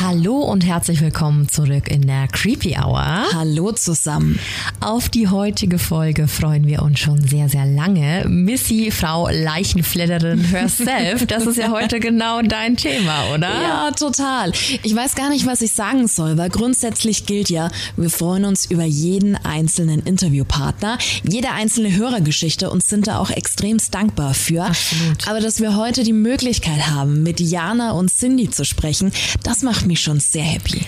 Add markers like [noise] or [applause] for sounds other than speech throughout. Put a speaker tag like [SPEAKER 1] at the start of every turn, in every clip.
[SPEAKER 1] Hallo und herzlich willkommen zurück in der Creepy Hour.
[SPEAKER 2] Hallo zusammen.
[SPEAKER 1] Auf die heutige Folge freuen wir uns schon sehr, sehr lange. Missy, Frau Leichenfledderin herself, das ist ja [laughs] heute genau dein Thema, oder?
[SPEAKER 2] Ja, total. Ich weiß gar nicht, was ich sagen soll, weil grundsätzlich gilt ja, wir freuen uns über jeden einzelnen Interviewpartner, jede einzelne Hörergeschichte und sind da auch extremst dankbar für.
[SPEAKER 1] Absolut.
[SPEAKER 2] Aber dass wir heute die Möglichkeit haben, mit Jana und Cindy zu sprechen, das macht mich schon sehr happy.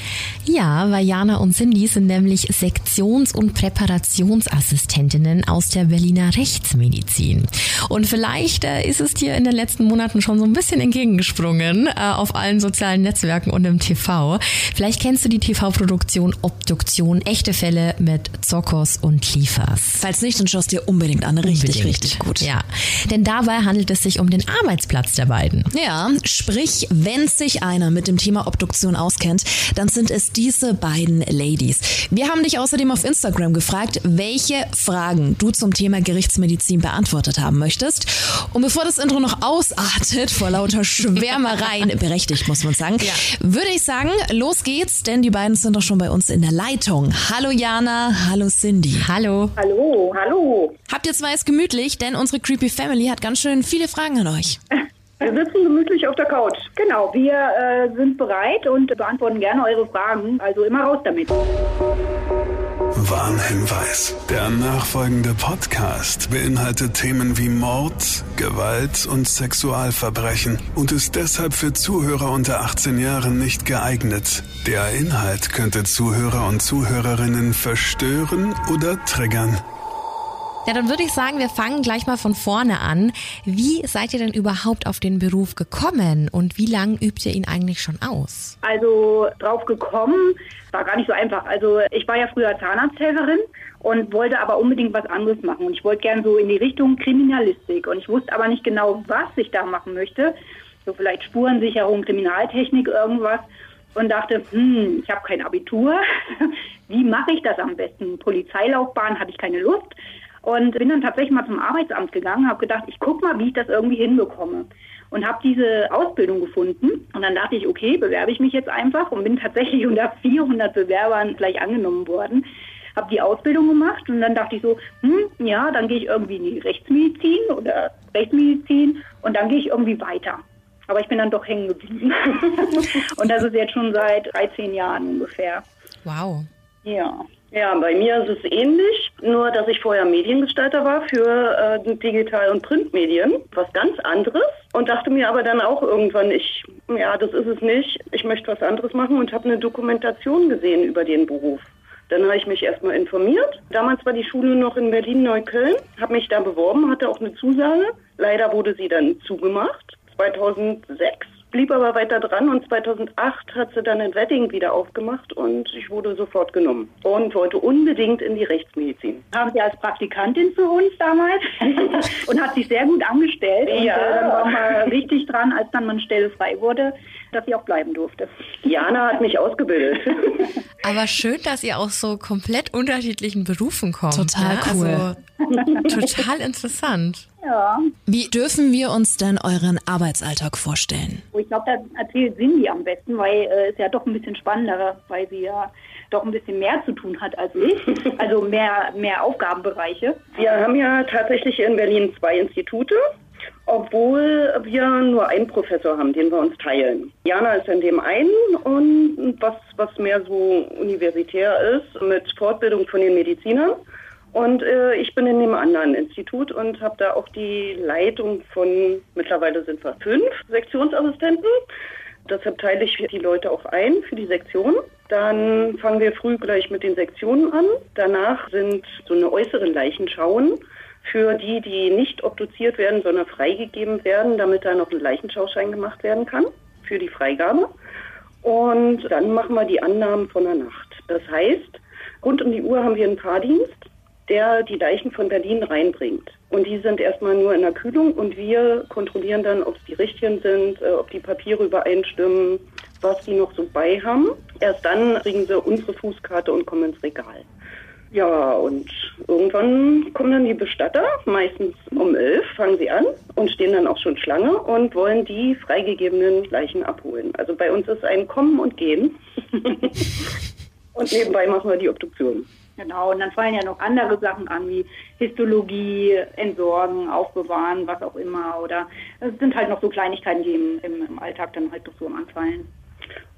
[SPEAKER 1] Ja, weil Jana und Cindy sind nämlich Sektions- und Präparationsassistentinnen aus der Berliner Rechtsmedizin. Und vielleicht äh, ist es dir in den letzten Monaten schon so ein bisschen entgegengesprungen äh, auf allen sozialen Netzwerken und im TV. Vielleicht kennst du die TV-Produktion Obduktion, echte Fälle mit Zokos und Liefers.
[SPEAKER 2] Falls nicht, dann schaust dir unbedingt an. Richtig,
[SPEAKER 1] Unbedingt.
[SPEAKER 2] richtig gut.
[SPEAKER 1] Ja, denn dabei handelt es sich um den Arbeitsplatz der beiden.
[SPEAKER 2] Ja, sprich, wenn sich einer mit dem Thema Obduktion auskennt, dann sind es diese beiden Ladies. Wir haben dich außerdem auf Instagram gefragt, welche Fragen du zum Thema Gerichtsmedizin beantwortet haben möchtest. Und bevor das Intro noch ausartet vor lauter Schwärmereien, [laughs] berechtigt muss man sagen,
[SPEAKER 1] Ja.
[SPEAKER 2] würde ich sagen, los geht's, denn die beiden sind doch schon bei uns in der Leitung. Hallo Jana, hallo Cindy.
[SPEAKER 1] Hallo.
[SPEAKER 3] Hallo, hallo.
[SPEAKER 2] Habt ihr zwei es gemütlich, denn unsere Creepy Family hat ganz schön viele Fragen an euch. [laughs]
[SPEAKER 3] Wir sitzen gemütlich auf der Couch. Genau, wir äh, sind bereit und beantworten gerne eure Fragen. Also immer raus damit.
[SPEAKER 4] Warnhinweis. Der nachfolgende Podcast beinhaltet Themen wie Mord, Gewalt und Sexualverbrechen und ist deshalb für Zuhörer unter 18 Jahren nicht geeignet. Der Inhalt könnte Zuhörer und Zuhörerinnen verstören oder triggern.
[SPEAKER 1] Ja, dann würde ich sagen, wir fangen gleich mal von vorne an. Wie seid ihr denn überhaupt auf den Beruf gekommen und wie lange übt ihr ihn eigentlich schon aus?
[SPEAKER 3] Also drauf gekommen, war gar nicht so einfach. Also ich war ja früher Zahnarzthelferin und wollte aber unbedingt was anderes machen. Und ich wollte gern so in die Richtung Kriminalistik. Und ich wusste aber nicht genau, was ich da machen möchte. So vielleicht Spurensicherung, Kriminaltechnik, irgendwas. Und dachte, hm, ich habe kein Abitur. [laughs] Wie mache ich das am besten? Polizeilaufbahn hatte ich keine Lust. Und bin dann tatsächlich mal zum Arbeitsamt gegangen, habe gedacht, ich guck mal, wie ich das irgendwie hinbekomme. Und habe diese Ausbildung gefunden. Und dann dachte ich, okay, bewerbe ich mich jetzt einfach und bin tatsächlich [laughs] unter 400 Bewerbern gleich angenommen worden. Habe die Ausbildung gemacht und dann dachte ich so, hm, ja, dann gehe ich irgendwie in die Rechtsmedizin oder Rechtsmedizin und dann gehe ich irgendwie weiter. Aber ich bin dann doch hängen geblieben. [laughs] und das ist jetzt schon seit 13 Jahren ungefähr.
[SPEAKER 1] Wow.
[SPEAKER 3] Ja.
[SPEAKER 5] Ja, bei mir ist es ähnlich, nur dass ich vorher Mediengestalter war für äh, Digital- und Printmedien, was ganz anderes. Und dachte mir aber dann auch irgendwann, ich, ja, das ist es nicht, ich möchte was anderes machen und habe eine Dokumentation gesehen über den Beruf. Dann habe ich mich erstmal informiert. Damals war die Schule noch in Berlin-Neukölln, habe mich da beworben, hatte auch eine Zusage. Leider wurde sie dann zugemacht, 2006 blieb aber weiter dran und 2008 hat sie dann in Wedding wieder aufgemacht und ich wurde sofort genommen und wollte unbedingt in die Rechtsmedizin.
[SPEAKER 3] Haben sie als Praktikantin für uns damals [laughs] und hat sich sehr gut angestellt. Und
[SPEAKER 5] Ja.
[SPEAKER 3] äh, dann waren wir richtig dran, als dann eine Stelle frei wurde, dass sie auch bleiben durfte.
[SPEAKER 5] Jana hat mich ausgebildet. [laughs]
[SPEAKER 1] Aber schön, dass ihr aus so komplett unterschiedlichen Berufen kommt.
[SPEAKER 2] Total
[SPEAKER 1] ne?
[SPEAKER 2] cool.
[SPEAKER 1] Also, total interessant.
[SPEAKER 3] Ja,
[SPEAKER 2] Wie dürfen wir uns denn euren Arbeitsalltag vorstellen?
[SPEAKER 3] ich glaube, da erzählt Cindy am besten, weil äh, es ja doch ein bisschen spannender, weil sie ja doch ein bisschen mehr zu tun hat als ich. Also mehr, mehr Aufgabenbereiche.
[SPEAKER 5] Wir haben ja tatsächlich in Berlin zwei Institute, obwohl wir nur einen Professor haben, den wir uns teilen. Jana ist in dem einen und was, was mehr so universitär ist, mit Fortbildung von den Medizinern. Und äh, ich bin in dem anderen Institut und habe da auch die Leitung von, mittlerweile sind wir fünf Sektionsassistenten. Deshalb teile ich die Leute auch ein für die Sektion. Dann fangen wir früh gleich mit den Sektionen an. Danach sind so eine äußere Leichenschauen für die, die nicht obduziert werden, sondern freigegeben werden, damit da noch ein Leichenschauschein gemacht werden kann für die Freigabe. Und dann machen wir die Annahmen von der Nacht. Das heißt, rund um die Uhr haben wir einen Fahrdienst, der die Leichen von Berlin reinbringt. Und die sind erstmal nur in der Kühlung und wir kontrollieren dann, ob es die richtigen sind, äh, ob die Papiere übereinstimmen, was die noch so bei haben. Erst dann kriegen sie unsere Fußkarte und kommen ins Regal. Ja, und irgendwann kommen dann die Bestatter, meistens um elf fangen sie an und stehen dann auch schon Schlange und wollen die freigegebenen Leichen abholen. Also bei uns ist ein Kommen und Gehen. [laughs] und nebenbei machen wir die Obduktion.
[SPEAKER 3] Genau, und dann fallen ja noch andere Sachen an, wie Histologie, Entsorgen, Aufbewahren, was auch immer. Oder es sind halt noch so Kleinigkeiten, die im, im, im Alltag dann halt noch so anfallen.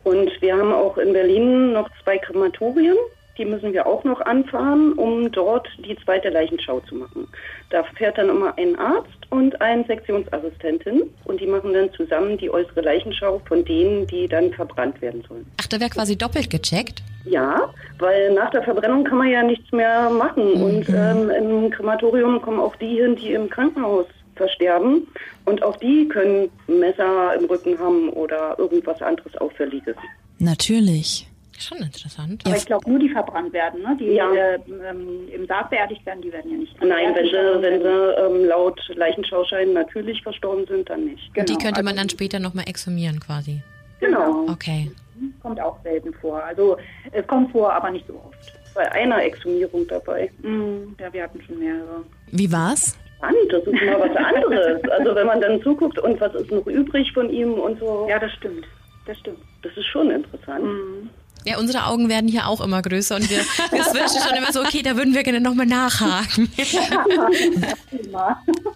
[SPEAKER 5] Und wir haben auch in Berlin noch zwei Krematorien. Die müssen wir auch noch anfahren, um dort die zweite Leichenschau zu machen. Da fährt dann immer ein Arzt und eine Sektionsassistentin und die machen dann zusammen die äußere Leichenschau von denen, die dann verbrannt werden sollen.
[SPEAKER 1] Ach, da wäre quasi doppelt gecheckt?
[SPEAKER 5] Ja, weil nach der Verbrennung kann man ja nichts mehr machen. Mhm. Und ähm, im Krematorium kommen auch die hin, die im Krankenhaus versterben. Und auch die können Messer im Rücken haben oder irgendwas anderes Auffälliges.
[SPEAKER 2] Natürlich.
[SPEAKER 1] Schon interessant.
[SPEAKER 3] Aber ich glaube, nur die verbrannt werden, ne? die ja. äh, ähm, im Sarg beerdigt werden, die werden ja nicht.
[SPEAKER 5] Nein, wenn sie, wenn sie ähm, laut Leichenschauschein natürlich verstorben sind, dann nicht.
[SPEAKER 1] Genau. Die könnte man dann später nochmal exhumieren quasi.
[SPEAKER 5] Genau.
[SPEAKER 1] Okay.
[SPEAKER 3] Kommt auch selten vor. Also es kommt vor, aber nicht so oft.
[SPEAKER 5] Bei einer Exhumierung dabei.
[SPEAKER 3] Mhm, ja, wir hatten schon mehrere.
[SPEAKER 2] Wie war's?
[SPEAKER 5] Spannend, das ist mal was anderes. also wenn man dann zuguckt und was ist noch übrig von ihm und so.
[SPEAKER 3] Ja, das stimmt. Das stimmt.
[SPEAKER 5] Das ist schon interessant.
[SPEAKER 1] Mhm. Ja, unsere Augen werden hier auch immer größer und wir, wir wünschen schon immer so, okay, da würden wir gerne nochmal nachhaken.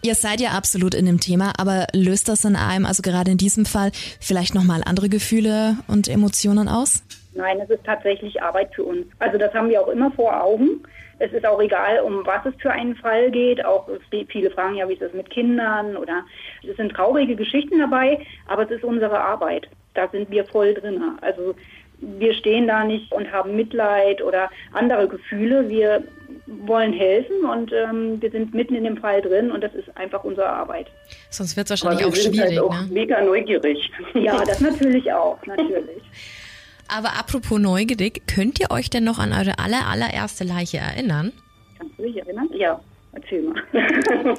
[SPEAKER 2] Ihr seid ja absolut in dem Thema, aber löst das in einem, also gerade in diesem Fall, vielleicht nochmal andere Gefühle und Emotionen aus?
[SPEAKER 3] Nein, es ist tatsächlich Arbeit für uns. Also das haben wir auch immer vor Augen. Es ist auch egal, um was es für einen Fall geht. Auch viele fragen ja, wie ist das mit Kindern oder es sind traurige Geschichten dabei, aber es ist unsere Arbeit. Da sind wir voll drin. Also wir stehen da nicht und haben Mitleid oder andere Gefühle. Wir wollen helfen und ähm, wir sind mitten in dem Fall drin und das ist einfach unsere Arbeit.
[SPEAKER 1] Sonst wird es wahrscheinlich auch schwierig. Halt auch
[SPEAKER 5] ne? mega neugierig. [laughs]
[SPEAKER 3] Ja, das natürlich auch, natürlich. [laughs]
[SPEAKER 1] Aber apropos neugierig, könnt ihr euch denn noch an eure aller, allererste Leiche erinnern?
[SPEAKER 3] Kannst du dich erinnern? Ja, erzähl mal. [laughs]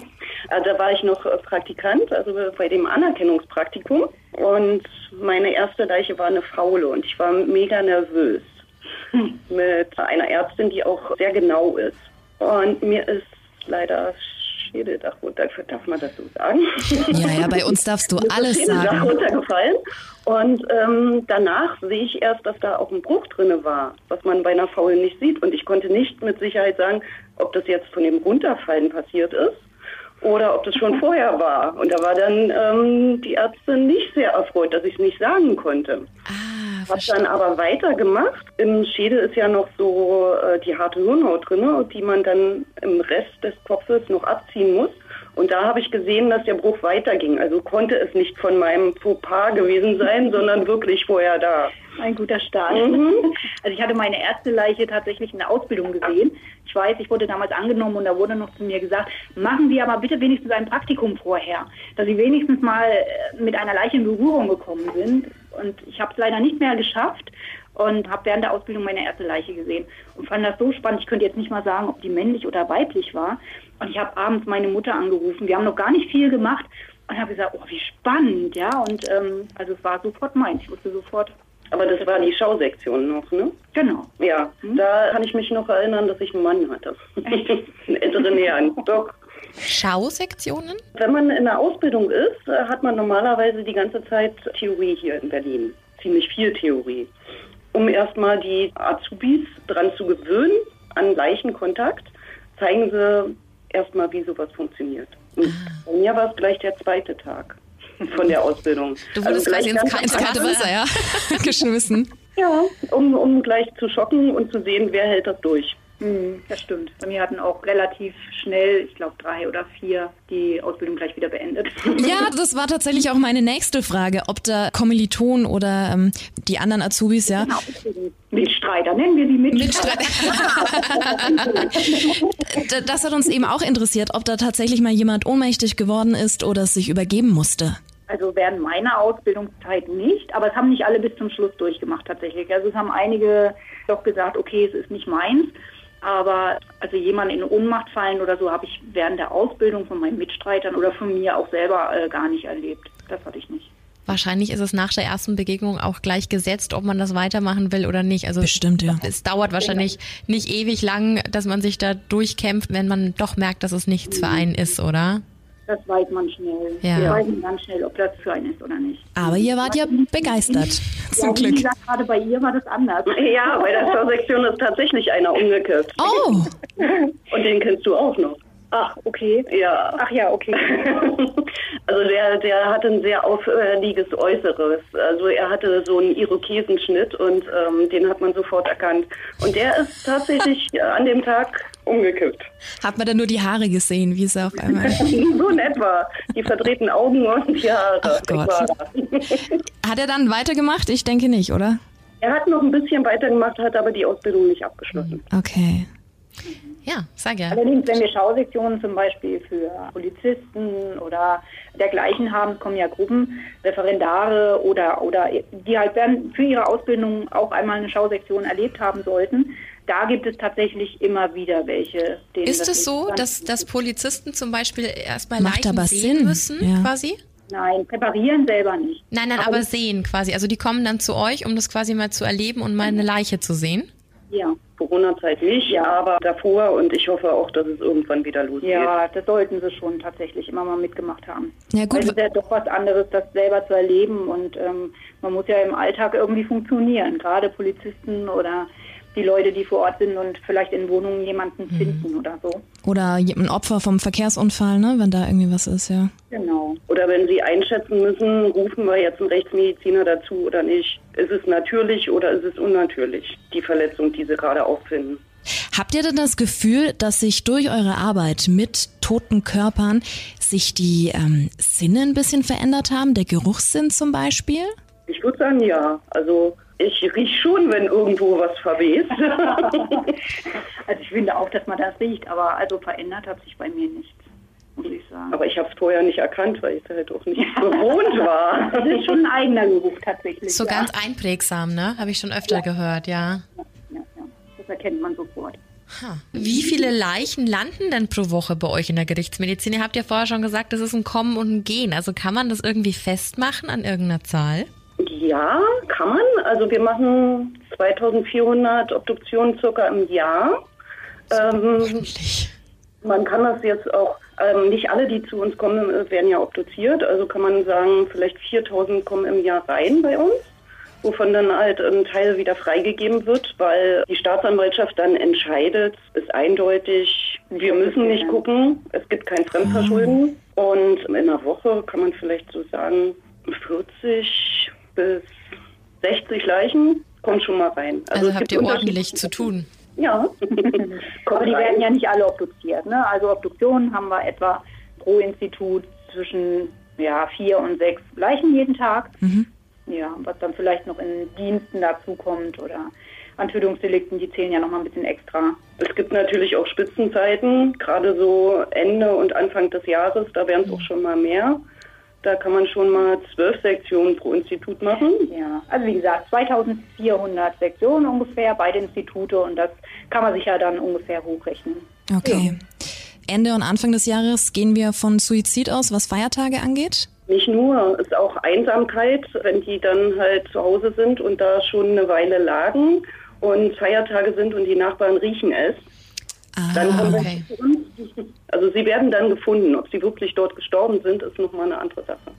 [SPEAKER 5] also da war ich noch Praktikant, also bei dem Anerkennungspraktikum. Und meine erste Leiche war eine Faule und ich war mega nervös [laughs] mit einer Ärztin, die auch sehr genau ist. Und mir ist leider Schädeldach runter, darf man das so sagen?
[SPEAKER 2] Ja, ja, bei uns darfst du [laughs] alles Schädeldach sagen.
[SPEAKER 5] runtergefallen und ähm, danach sehe ich erst, dass da auch ein Bruch drinne war, was man bei einer Faule nicht sieht. Und ich konnte nicht mit Sicherheit sagen, ob das jetzt von dem Runterfallen passiert ist oder ob das schon vorher war. Und da war dann ähm, die Ärztin nicht sehr erfreut, dass ich es nicht sagen konnte.
[SPEAKER 1] Ah,
[SPEAKER 5] Hab dann aber weitergemacht. Im Schädel ist ja noch so äh, die harte Hirnhaut drin, die man dann im Rest des Kopfes noch abziehen muss. Und da habe ich gesehen, dass der Bruch weiterging. Also konnte es nicht von meinem Fauxpas gewesen sein, sondern wirklich vorher da.
[SPEAKER 3] Ein guter Start. Mhm. [laughs] Also ich hatte meine erste Leiche tatsächlich in der Ausbildung gesehen. Ich weiß, ich wurde damals angenommen und da wurde noch zu mir gesagt, machen Sie aber bitte wenigstens ein Praktikum vorher, dass Sie wenigstens mal äh, mit einer Leiche in Berührung gekommen sind. Und ich habe es leider nicht mehr geschafft und habe während der Ausbildung meine erste Leiche gesehen und fand das so spannend. Ich könnte jetzt nicht mal sagen, ob die männlich oder weiblich war. Und ich habe abends meine Mutter angerufen. Wir haben noch gar nicht viel gemacht und habe gesagt, oh, wie spannend, ja. Und ähm, also es war sofort meins. Ich wusste sofort,
[SPEAKER 5] aber das war die Schausektion noch, ne?
[SPEAKER 3] Genau.
[SPEAKER 5] Ja, mhm. da kann ich mich noch erinnern, dass ich einen Mann hatte. [laughs] in älteren Jahren. Doch.
[SPEAKER 1] Schausektionen?
[SPEAKER 5] Wenn man in der Ausbildung ist, äh, hat man normalerweise die ganze Zeit Theorie hier in Berlin. Ziemlich viel Theorie. Um erstmal die Azubis dran zu gewöhnen an Leichenkontakt, zeigen sie erstmal, wie sowas funktioniert. Und ah. bei mir war es gleich der zweite Tag von der Ausbildung. [laughs]
[SPEAKER 1] Du wurdest also quasi ins, ins kalte Wasser ja, [laughs] geschmissen.
[SPEAKER 5] Ja, um, um gleich zu schocken und zu sehen, wer hält das durch.
[SPEAKER 3] Mhm, das stimmt. Bei mir hatten auch relativ schnell, ich glaube drei oder vier, die Ausbildung gleich wieder beendet. [laughs]
[SPEAKER 2] Ja, das war tatsächlich auch meine nächste Frage, ob da Kommilitonen oder ähm, die anderen Azubis, ja. Genau,
[SPEAKER 3] Mitstreiter, nennen wir die Mitstreiter.
[SPEAKER 2] Mitstreiter. [laughs] das hat uns eben auch interessiert, ob da tatsächlich mal jemand ohnmächtig geworden ist oder sich übergeben musste.
[SPEAKER 3] Also während meiner Ausbildungszeit nicht, aber es haben nicht alle bis zum Schluss durchgemacht tatsächlich. Also es haben einige doch gesagt, okay, es ist nicht meins. Aber also jemand in Ohnmacht fallen oder so habe ich während der Ausbildung von meinen Mitstreitern oder von mir auch selber äh, gar nicht erlebt. Das hatte ich nicht.
[SPEAKER 1] Wahrscheinlich ist es nach der ersten Begegnung auch gleich gesetzt, ob man das weitermachen will oder nicht. Also
[SPEAKER 2] Bestimmt, ja.
[SPEAKER 1] Es dauert wahrscheinlich nicht ewig lang, dass man sich da durchkämpft, wenn man doch merkt, dass es nichts für einen ist, oder?
[SPEAKER 3] Das weiß man schnell.
[SPEAKER 1] Ja.
[SPEAKER 3] Wir wissen ganz schnell, ob das für einen ist oder nicht.
[SPEAKER 2] Aber ihr wart ja begeistert. [laughs]
[SPEAKER 3] Ja,
[SPEAKER 2] Zum
[SPEAKER 3] wie
[SPEAKER 2] Glück.
[SPEAKER 3] gesagt, gerade bei ihr war das anders. [laughs]
[SPEAKER 5] Ja, bei der Schausektion ist tatsächlich einer umgekippt.
[SPEAKER 2] Oh, [laughs]
[SPEAKER 5] Und den kennst du auch noch.
[SPEAKER 3] Ach, okay.
[SPEAKER 5] Ja.
[SPEAKER 3] Ach ja, okay. [laughs]
[SPEAKER 5] Also der, der hatte ein sehr auffälliges Äußeres. Also er hatte so einen Irokesenschnitt und ähm, den hat man sofort erkannt. Und der ist tatsächlich [laughs] an dem Tag umgekippt.
[SPEAKER 2] hat man dann nur die Haare gesehen, wie sie auf einmal. [laughs]
[SPEAKER 5] so in etwa. Die verdrehten Augen und die Haare.
[SPEAKER 2] Ach Gott. Hat er dann weitergemacht? Ich denke nicht, oder?
[SPEAKER 5] Er hat noch ein bisschen weitergemacht, hat aber die Ausbildung nicht abgeschlossen.
[SPEAKER 2] Okay.
[SPEAKER 1] Ja, sag ja.
[SPEAKER 3] Allerdings, wenn wir Schausektionen zum Beispiel für Polizisten oder dergleichen haben, kommen ja Gruppen, Referendare oder, oder die halt dann für ihre Ausbildung auch einmal eine Schausektion erlebt haben sollten. Da gibt es tatsächlich immer wieder welche. denen
[SPEAKER 1] Ist
[SPEAKER 3] das
[SPEAKER 1] es so, dass, dass Polizisten zum Beispiel erstmal
[SPEAKER 2] Macht
[SPEAKER 1] Leichen
[SPEAKER 2] aber
[SPEAKER 1] sehen
[SPEAKER 2] Sinn,
[SPEAKER 1] müssen,
[SPEAKER 2] ja.
[SPEAKER 1] quasi?
[SPEAKER 3] Nein, präparieren selber nicht.
[SPEAKER 1] Nein, nein, aber sehen quasi. Also die kommen dann zu euch, um das quasi mal zu erleben und mal eine Leiche zu sehen.
[SPEAKER 3] Ja.
[SPEAKER 5] Corona-Zeit nicht, aber davor und ich hoffe auch, dass es irgendwann wieder losgeht.
[SPEAKER 3] Ja, das sollten sie schon tatsächlich immer mal mitgemacht haben.
[SPEAKER 2] Ja,
[SPEAKER 3] Weil
[SPEAKER 2] gut.
[SPEAKER 3] es ist ja doch was anderes, das selber zu erleben und ähm, man muss ja im Alltag irgendwie funktionieren. Gerade Polizisten oder die Leute, die vor Ort sind und vielleicht in Wohnungen jemanden
[SPEAKER 2] Mhm.
[SPEAKER 3] finden oder so.
[SPEAKER 2] Oder ein Opfer vom Verkehrsunfall, ne? Wenn da irgendwie was ist, ja.
[SPEAKER 3] Genau.
[SPEAKER 5] Oder wenn Sie einschätzen müssen, rufen wir jetzt einen Rechtsmediziner dazu oder nicht. Ist es natürlich oder ist es unnatürlich, die Verletzung, die Sie gerade auffinden?
[SPEAKER 2] Habt ihr denn das Gefühl, dass sich durch eure Arbeit mit toten Körpern sich die ähm, Sinne ein bisschen verändert haben? Der Geruchssinn zum Beispiel?
[SPEAKER 5] Ich würde sagen, ja. Also ich riech schon, wenn irgendwo was verwest. [laughs] [laughs]
[SPEAKER 3] Also ich finde auch, dass man das riecht, aber also verändert hat sich bei mir nichts, muss ich sagen.
[SPEAKER 5] Aber ich habe es vorher nicht erkannt, weil ich es halt auch nicht [laughs] gewohnt war.
[SPEAKER 3] Das ist schon ein eigener Geruch tatsächlich.
[SPEAKER 1] So
[SPEAKER 3] ja.
[SPEAKER 1] ganz einprägsam, ne? Habe ich schon öfter gehört, ja.
[SPEAKER 3] Ja, ja. Das erkennt man sofort.
[SPEAKER 1] Ha. Wie viele Leichen landen denn pro Woche bei euch in der Gerichtsmedizin? Ihr habt ja vorher schon gesagt, das ist ein Kommen und ein Gehen. Also kann man das irgendwie festmachen an irgendeiner Zahl?
[SPEAKER 5] Ja, kann man. Also wir machen 2400 Obduktionen circa im Jahr. Ähm, man kann das jetzt auch, ähm, nicht alle, die zu uns kommen, äh, werden ja obduziert. Also kann man sagen, vielleicht 4000 kommen im Jahr rein bei uns, wovon dann halt ein Teil wieder freigegeben wird, weil die Staatsanwaltschaft dann entscheidet, ist eindeutig, wir müssen nicht gucken, es gibt kein Fremdverschulden. Und in einer Woche kann man vielleicht so sagen, 40 bis 60 Leichen kommen schon mal rein.
[SPEAKER 1] Also,
[SPEAKER 5] es
[SPEAKER 1] habt ihr ordentlich zu tun.
[SPEAKER 5] Ja. [laughs] [laughs]
[SPEAKER 3] Aber die werden ja nicht alle obduziert. Ne? Also Obduktionen haben wir etwa pro Institut zwischen ja, vier und sechs Leichen jeden Tag. Ja, was dann vielleicht noch in Diensten dazukommt oder an Tötungsdelikten, die zählen ja noch mal ein bisschen extra.
[SPEAKER 5] Es gibt natürlich auch Spitzenzeiten, gerade so Ende und Anfang des Jahres, da werden es auch schon mal mehr. Da kann man schon mal zwölf Sektionen pro Institut machen.
[SPEAKER 3] Ja, also wie gesagt, 2400 Sektionen ungefähr, beide Institute und das kann man sich ja dann ungefähr hochrechnen.
[SPEAKER 2] Okay. Ende und Anfang des Jahres gehen wir von Suizid aus, was Feiertage angeht?
[SPEAKER 5] Nicht nur, es ist auch Einsamkeit, wenn die dann halt zu Hause sind und da schon eine Weile lagen und Feiertage sind und die Nachbarn riechen es. Dann
[SPEAKER 2] Ah,
[SPEAKER 5] kommen
[SPEAKER 1] okay.
[SPEAKER 5] sie. Also sie werden dann gefunden. Ob sie wirklich dort gestorben sind, ist nochmal eine andere Sache.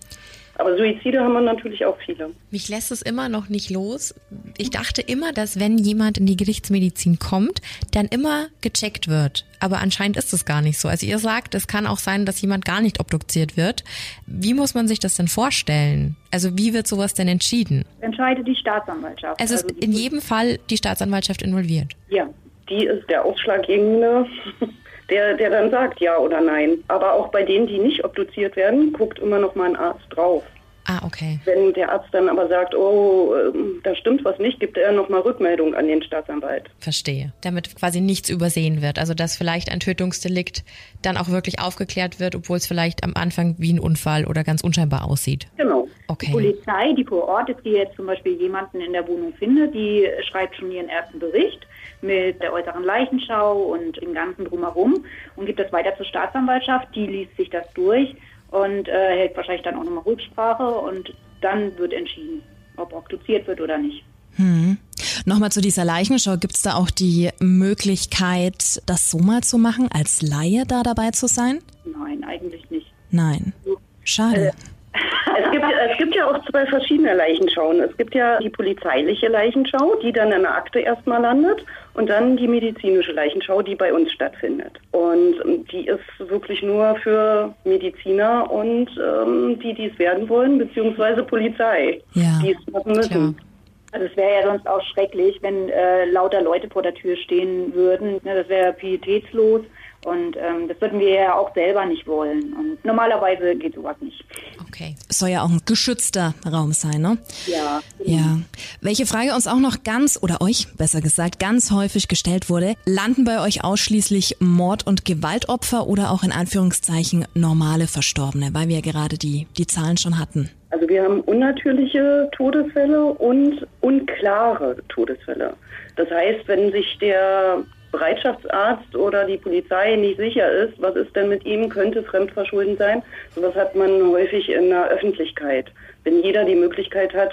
[SPEAKER 5] Aber Suizide haben wir natürlich auch viele.
[SPEAKER 1] Mich lässt es immer noch nicht los. Ich dachte immer, dass wenn jemand in die Gerichtsmedizin kommt, dann immer gecheckt wird. Aber anscheinend ist es gar nicht so. Also ihr sagt, es kann auch sein, dass jemand gar nicht obduziert wird. Wie muss man sich das denn vorstellen? Also wie wird sowas denn entschieden?
[SPEAKER 3] Entscheidet die Staatsanwaltschaft.
[SPEAKER 1] Also ist
[SPEAKER 3] die-
[SPEAKER 1] in jedem Fall die Staatsanwaltschaft involviert.
[SPEAKER 5] Ja, die ist der Ausschlaggebende, [laughs] der, der dann sagt ja oder nein. Aber auch bei denen, die nicht obduziert werden, guckt immer noch mal ein Arzt drauf.
[SPEAKER 1] Ah, okay.
[SPEAKER 5] Wenn der Arzt dann aber sagt, oh, ähm, da stimmt was nicht, gibt er noch mal Rückmeldung an den Staatsanwalt.
[SPEAKER 1] Verstehe. Damit quasi nichts übersehen wird. Also dass vielleicht ein Tötungsdelikt dann auch wirklich aufgeklärt wird, obwohl es vielleicht am Anfang wie ein Unfall oder ganz unscheinbar aussieht.
[SPEAKER 5] Genau.
[SPEAKER 3] Die
[SPEAKER 1] Okay.
[SPEAKER 3] Polizei, die vor Ort ist, die jetzt zum Beispiel jemanden in der Wohnung findet, die schreibt schon ihren ersten Bericht mit der äußeren Leichenschau und dem Ganzen drumherum und gibt das weiter zur Staatsanwaltschaft. Die liest sich das durch und äh, hält wahrscheinlich dann auch nochmal Rücksprache und dann wird entschieden, ob obduziert wird oder nicht.
[SPEAKER 2] Hm. Nochmal zu dieser Leichenschau. Gibt es da auch die Möglichkeit, das so mal zu machen, als Laie da dabei zu sein?
[SPEAKER 3] Nein, eigentlich nicht.
[SPEAKER 2] Nein. Schade. Äh, [laughs]
[SPEAKER 5] es gibt, es gibt ja auch zwei verschiedene Leichenschauen. Es gibt ja die polizeiliche Leichenschau, die dann in der Akte erstmal landet, und dann die medizinische Leichenschau, die bei uns stattfindet. Und ähm, die ist wirklich nur für Mediziner und ähm, die, die es werden wollen, beziehungsweise Polizei,
[SPEAKER 2] ja,
[SPEAKER 5] die es machen müssen.
[SPEAKER 3] Klar. Also es wäre ja sonst auch schrecklich, wenn äh, lauter Leute vor der Tür stehen würden. Ne, das wäre pietätslos. Und ähm, das würden wir ja auch selber nicht wollen. Und normalerweise geht sowas nicht.
[SPEAKER 2] Okay. Soll ja auch ein geschützter Raum sein, ne?
[SPEAKER 3] Ja.
[SPEAKER 2] Ja. Welche Frage uns auch noch ganz, oder euch besser gesagt, ganz häufig gestellt wurde, landen bei euch ausschließlich Mord- und Gewaltopfer oder auch in Anführungszeichen normale Verstorbene, weil wir ja gerade die, die Zahlen schon hatten?
[SPEAKER 5] Also wir haben unnatürliche Todesfälle und unklare Todesfälle. Das heißt, wenn sich der Bereitschaftsarzt oder die Polizei nicht sicher ist, was ist denn mit ihm, könnte fremdverschulden sein. Sowas hat man häufig in der Öffentlichkeit. Wenn jeder die Möglichkeit hat,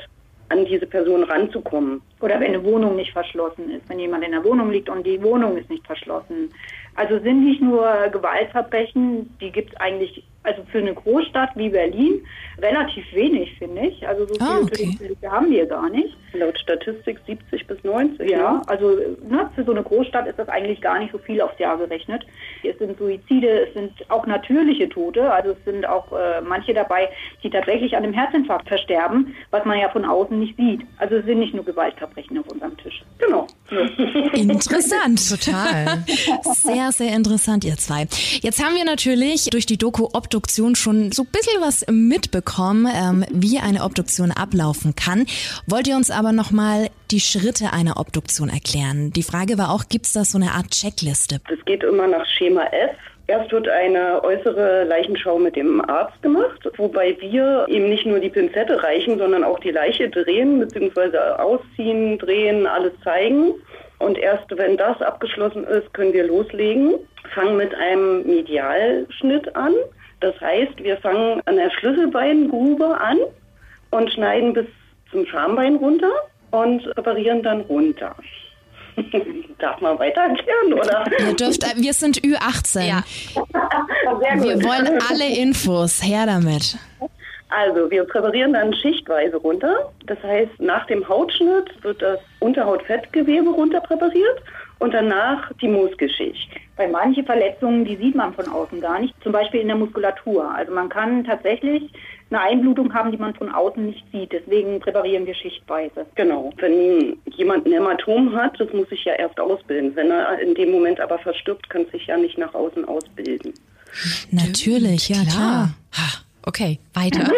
[SPEAKER 5] an diese Person ranzukommen.
[SPEAKER 3] Oder wenn eine Wohnung nicht verschlossen ist, wenn jemand in der Wohnung liegt und die Wohnung ist nicht verschlossen. Also sind nicht nur Gewaltverbrechen, die gibt es eigentlich also für eine Großstadt wie Berlin relativ wenig, finde ich. Also so viele
[SPEAKER 2] ah, okay.
[SPEAKER 3] Haben wir gar nicht.
[SPEAKER 5] Laut Statistik 70 bis 90.
[SPEAKER 3] Ja,
[SPEAKER 5] ne?
[SPEAKER 3] also ne, für so eine Großstadt ist das eigentlich gar nicht so viel aufs Jahr gerechnet. Es sind Suizide, es sind auch natürliche Tote, also es sind auch äh, manche dabei, die tatsächlich an einem Herzinfarkt versterben, was man ja von außen nicht sieht. Also es sind nicht nur Gewaltverbrechen auf unserem Tisch.
[SPEAKER 5] Genau. Ja. [laughs]
[SPEAKER 2] Interessant. Total. Sehr, sehr interessant, ihr zwei. Jetzt haben wir natürlich durch die Doku Obduktion schon so ein bisschen was mitbekommen, ähm, wie eine Obduktion ablaufen kann. Wollt ihr uns aber nochmal die Schritte einer Obduktion erklären? Die Frage war auch, gibt es da so eine Art Checkliste?
[SPEAKER 5] Das geht immer nach Schema F. Erst wird eine äußere Leichenschau mit dem Arzt gemacht, wobei wir ihm nicht nur die Pinzette reichen, sondern auch die Leiche drehen bzw. ausziehen, drehen, alles zeigen. Und erst wenn das abgeschlossen ist, können wir loslegen, fangen mit einem Medialschnitt an. Das heißt, wir fangen an der Schlüsselbeingrube an und schneiden bis zum Schambein runter und reparieren dann runter. [laughs] Darf man weiter erklären, oder?
[SPEAKER 2] Ihr dürft, wir sind Ü18. Ja. Wir wollen alle Infos. Her damit.
[SPEAKER 5] Also, wir präparieren dann schichtweise runter. Das heißt, nach dem Hautschnitt wird das Unterhautfettgewebe runter präpariert und danach die Muskelschicht.
[SPEAKER 3] Bei manchen Verletzungen, die sieht man von außen gar nicht, zum Beispiel in der Muskulatur. Also man kann tatsächlich eine Einblutung haben, die man von außen nicht sieht. Deswegen präparieren wir schichtweise.
[SPEAKER 5] Genau. Wenn jemand ein Hämatom hat, das muss sich ja erst ausbilden. Wenn er in dem Moment aber verstirbt, kann es sich ja nicht nach außen ausbilden.
[SPEAKER 2] Natürlich, ja klar. klar. Okay, weiter. [laughs]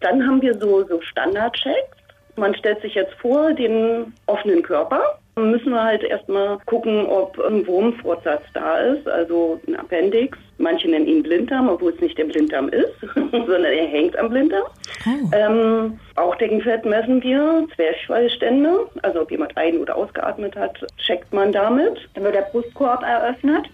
[SPEAKER 5] Dann haben wir so, so Standardchecks. Man stellt sich jetzt vor den offenen Körper. Dann müssen wir halt erstmal gucken, ob ein Wurmfortsatz da ist, also ein Appendix. Manche nennen ihn Blinddarm, obwohl es nicht der Blinddarm ist, [laughs] sondern er hängt am Blinddarm. Oh. Ähm, auch Deckenfett messen wir, Zwerchfallstände, also ob jemand ein- oder ausgeatmet hat, checkt man damit.
[SPEAKER 3] Dann wird der Brustkorb eröffnet.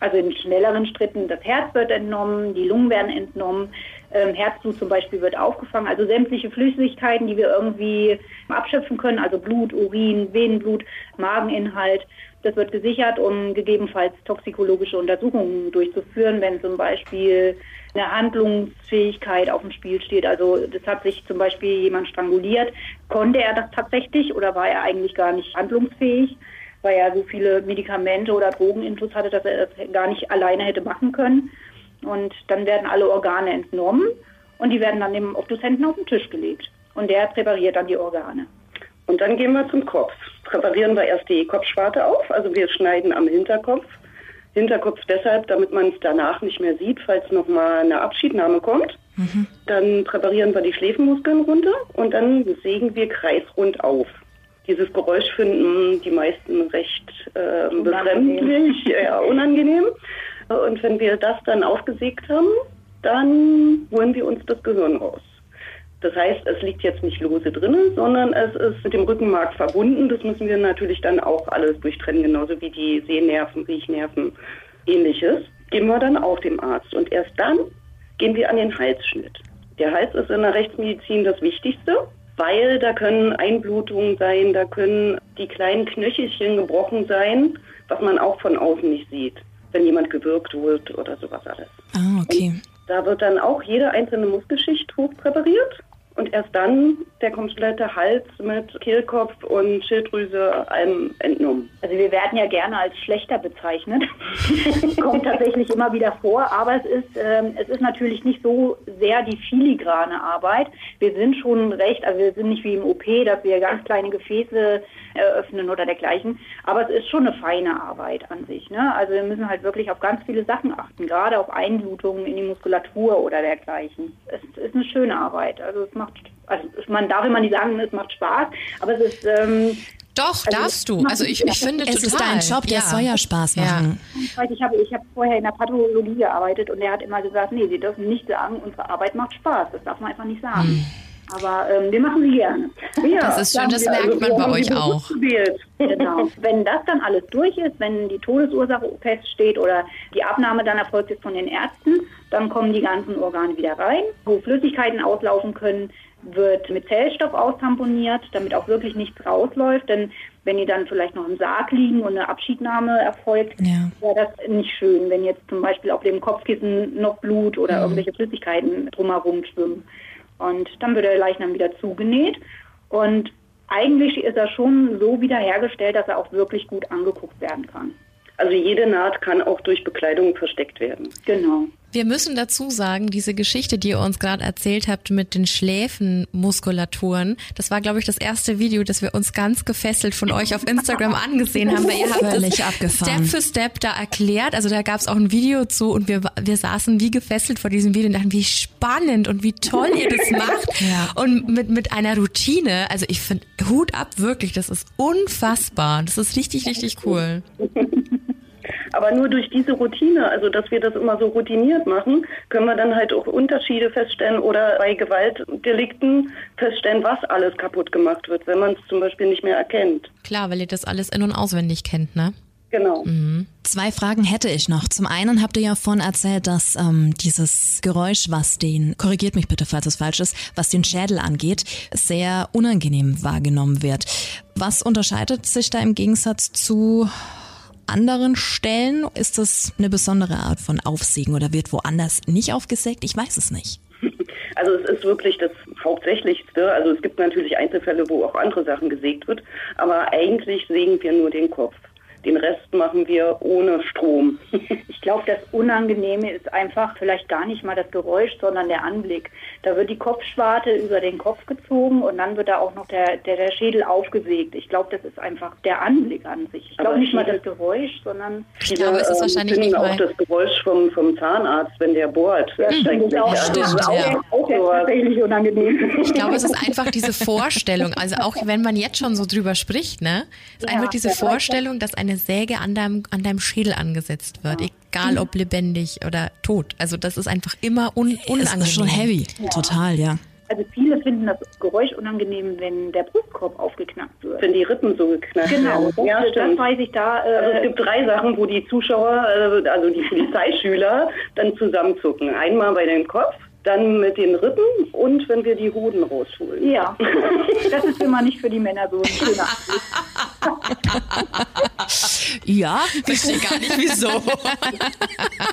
[SPEAKER 3] Also in schnelleren Schritten das Herz wird entnommen, die Lungen werden entnommen, ähm, Herzblut zum Beispiel wird aufgefangen. Also sämtliche Flüssigkeiten, die wir irgendwie abschöpfen können, also Blut, Urin, Venenblut, Mageninhalt, das wird gesichert, um gegebenenfalls toxikologische Untersuchungen durchzuführen, wenn zum Beispiel eine Handlungsfähigkeit auf dem Spiel steht. Also das hat sich zum Beispiel jemand stranguliert. Konnte er das tatsächlich oder war er eigentlich gar nicht handlungsfähig? weil er so viele Medikamente oder Drogenintus hatte, dass er das gar nicht alleine hätte machen können. Und dann werden alle Organe entnommen und die werden dann dem Obduzenten auf den Tisch gelegt. Und der präpariert dann die Organe.
[SPEAKER 5] Und dann gehen wir zum Kopf. Präparieren wir erst die Kopfschwarte auf, also wir schneiden am Hinterkopf. Hinterkopf deshalb, damit man es danach nicht mehr sieht, falls nochmal eine Abschiednahme kommt. Mhm. Dann präparieren wir die Schläfenmuskeln runter und dann sägen wir kreisrund auf dieses Geräusch finden die meisten recht äh, befremdlich, ja, unangenehm. Und wenn wir das dann aufgesägt haben, dann holen wir uns das Gehirn raus. Das heißt, es liegt jetzt nicht lose drin, sondern es ist mit dem Rückenmark verbunden. Das müssen wir natürlich dann auch alles durchtrennen, genauso wie die Sehnerven, Riechnerven, ähnliches. Geben wir dann auch dem Arzt. Und erst dann gehen wir an den Halsschnitt. Der Hals ist in der Rechtsmedizin das Wichtigste, weil da können Einblutungen sein, da können die kleinen Knöchelchen gebrochen sein, was man auch von außen nicht sieht, wenn jemand gewürgt wird oder sowas alles.
[SPEAKER 2] Ah, okay.
[SPEAKER 5] Und da wird dann auch jede einzelne Muskelschicht hochpräpariert und erst dann der komplette Hals mit Kehlkopf und Schilddrüse allem entnommen.
[SPEAKER 3] Also wir werden ja gerne als schlechter bezeichnet. [laughs] Kommt tatsächlich immer wieder vor, aber es ist, ähm, es ist natürlich nicht so sehr die filigrane Arbeit. Wir sind schon recht, also wir sind nicht wie im OP, dass wir ganz kleine Gefäße eröffnen oder dergleichen, aber es ist schon eine feine Arbeit an sich. Ne? Also wir müssen halt wirklich auf ganz viele Sachen achten, gerade auf Einblutungen in die Muskulatur oder dergleichen. Es ist eine schöne Arbeit. Also es macht, also man darf immer nicht sagen, es macht Spaß, aber es ist ähm,
[SPEAKER 1] doch, also, darfst du. Also ich, ich finde
[SPEAKER 2] es
[SPEAKER 1] total.
[SPEAKER 2] ist dein Job, der ja. soll ja Spaß machen.
[SPEAKER 3] Ja. Ich habe ich hab vorher in der Pathologie gearbeitet und der hat immer gesagt, nee, Sie dürfen nicht sagen, unsere Arbeit macht Spaß. Das darf man einfach nicht sagen. Hm. Aber ähm, wir machen sie gerne.
[SPEAKER 1] Ja, das ist schön, das merkt also, man bei euch auch.
[SPEAKER 3] Genau. [laughs] Wenn das dann alles durch ist, wenn die Todesursache feststeht oder die Abnahme dann erfolgt ist von den Ärzten, dann kommen die ganzen Organe wieder rein, wo Flüssigkeiten auslaufen können, wird mit Zellstoff austamponiert, damit auch wirklich nichts rausläuft. Denn wenn die dann vielleicht noch im Sarg liegen und eine Abschiednahme erfolgt, ja. wäre das nicht schön, wenn jetzt zum Beispiel auf dem Kopfkissen noch Blut oder mhm. irgendwelche Flüssigkeiten drumherum schwimmen. Und dann wird der Leichnam wieder zugenäht und eigentlich ist er schon so wiederhergestellt, dass er auch wirklich gut angeguckt werden kann.
[SPEAKER 5] Also jede Naht kann auch durch Bekleidung versteckt werden.
[SPEAKER 3] Genau.
[SPEAKER 1] Wir müssen dazu sagen, diese Geschichte, die ihr uns gerade erzählt habt mit den Schläfenmuskulaturen, das war, glaube ich, das erste Video, das wir uns ganz gefesselt von euch auf Instagram angesehen haben, weil ihr habt
[SPEAKER 2] Völlig
[SPEAKER 1] das
[SPEAKER 2] abgefahren.
[SPEAKER 1] Step für Step da erklärt. Also da gab es auch ein Video zu und wir, wir saßen wie gefesselt vor diesem Video und dachten, wie spannend und wie toll ihr das [laughs] macht.
[SPEAKER 2] Ja.
[SPEAKER 1] Und mit, mit einer Routine, also ich finde, Hut ab, wirklich, das ist unfassbar. Das ist richtig, richtig cool. [laughs]
[SPEAKER 5] Aber nur durch diese Routine, also dass wir das immer so routiniert machen, können wir dann halt auch Unterschiede feststellen oder bei Gewaltdelikten feststellen, was alles kaputt gemacht wird, wenn man es zum Beispiel nicht mehr erkennt.
[SPEAKER 1] Klar, weil ihr das alles in- und auswendig kennt, ne?
[SPEAKER 5] Genau.
[SPEAKER 1] Mhm.
[SPEAKER 2] Zwei Fragen hätte ich noch. Zum einen habt ihr ja vorhin erzählt, dass ähm, dieses Geräusch, was den, korrigiert mich bitte, falls es falsch ist, was den Schädel angeht, sehr unangenehm wahrgenommen wird. Was unterscheidet sich da im Gegensatz zu anderen Stellen? Ist das eine besondere Art von Aufsägen oder wird woanders nicht aufgesägt? Ich weiß es nicht. [laughs]
[SPEAKER 5] Also es ist wirklich das Hauptsächlichste. Also es gibt natürlich Einzelfälle, wo auch andere Sachen gesägt wird, aber eigentlich sägen wir nur den Kopf. Den Rest machen wir ohne Strom. [laughs]
[SPEAKER 3] ich glaube, das Unangenehme ist einfach vielleicht gar nicht mal das Geräusch, sondern der Anblick. Da wird die Kopfschwarte über den Kopf gezogen und dann wird da auch noch der, der, der Schädel aufgesägt. Ich glaube, das ist einfach der Anblick an sich. Ich glaube nicht mal das Geräusch, sondern
[SPEAKER 1] ich glaube, es ist wahrscheinlich nicht
[SPEAKER 5] auch das Geräusch vom, vom Zahnarzt, wenn der bohrt.
[SPEAKER 1] Ja, stimmt, auch, also stimmt,
[SPEAKER 3] auch, ja. auch, auch tatsächlich unangenehm.
[SPEAKER 1] Ich glaube, es ist einfach diese Vorstellung. Also auch wenn man jetzt schon so drüber spricht, ne, ist ja, einfach diese Vorstellung, dass eine Säge an deinem, an deinem Schädel angesetzt wird, ja. egal ob lebendig oder tot. Also das ist einfach immer un unangenehm.
[SPEAKER 2] Das ist schon heavy, ja. total, ja.
[SPEAKER 3] Also viele finden das Geräusch unangenehm, wenn der Brustkorb aufgeknackt wird.
[SPEAKER 5] Wenn die Rippen so geknackt
[SPEAKER 3] genau,
[SPEAKER 5] werden.
[SPEAKER 3] Ja, das, das weiß ich da.
[SPEAKER 5] Äh, also es gibt drei Sachen, wo die Zuschauer, äh, also die Polizeischüler, dann zusammenzucken. Einmal bei dem Kopf, dann mit den Rippen und wenn wir die Hoden rausholen.
[SPEAKER 3] Ja, [laughs] das ist immer nicht für die Männer so ein schöner
[SPEAKER 2] Ja,
[SPEAKER 1] verstehe gar nicht wieso.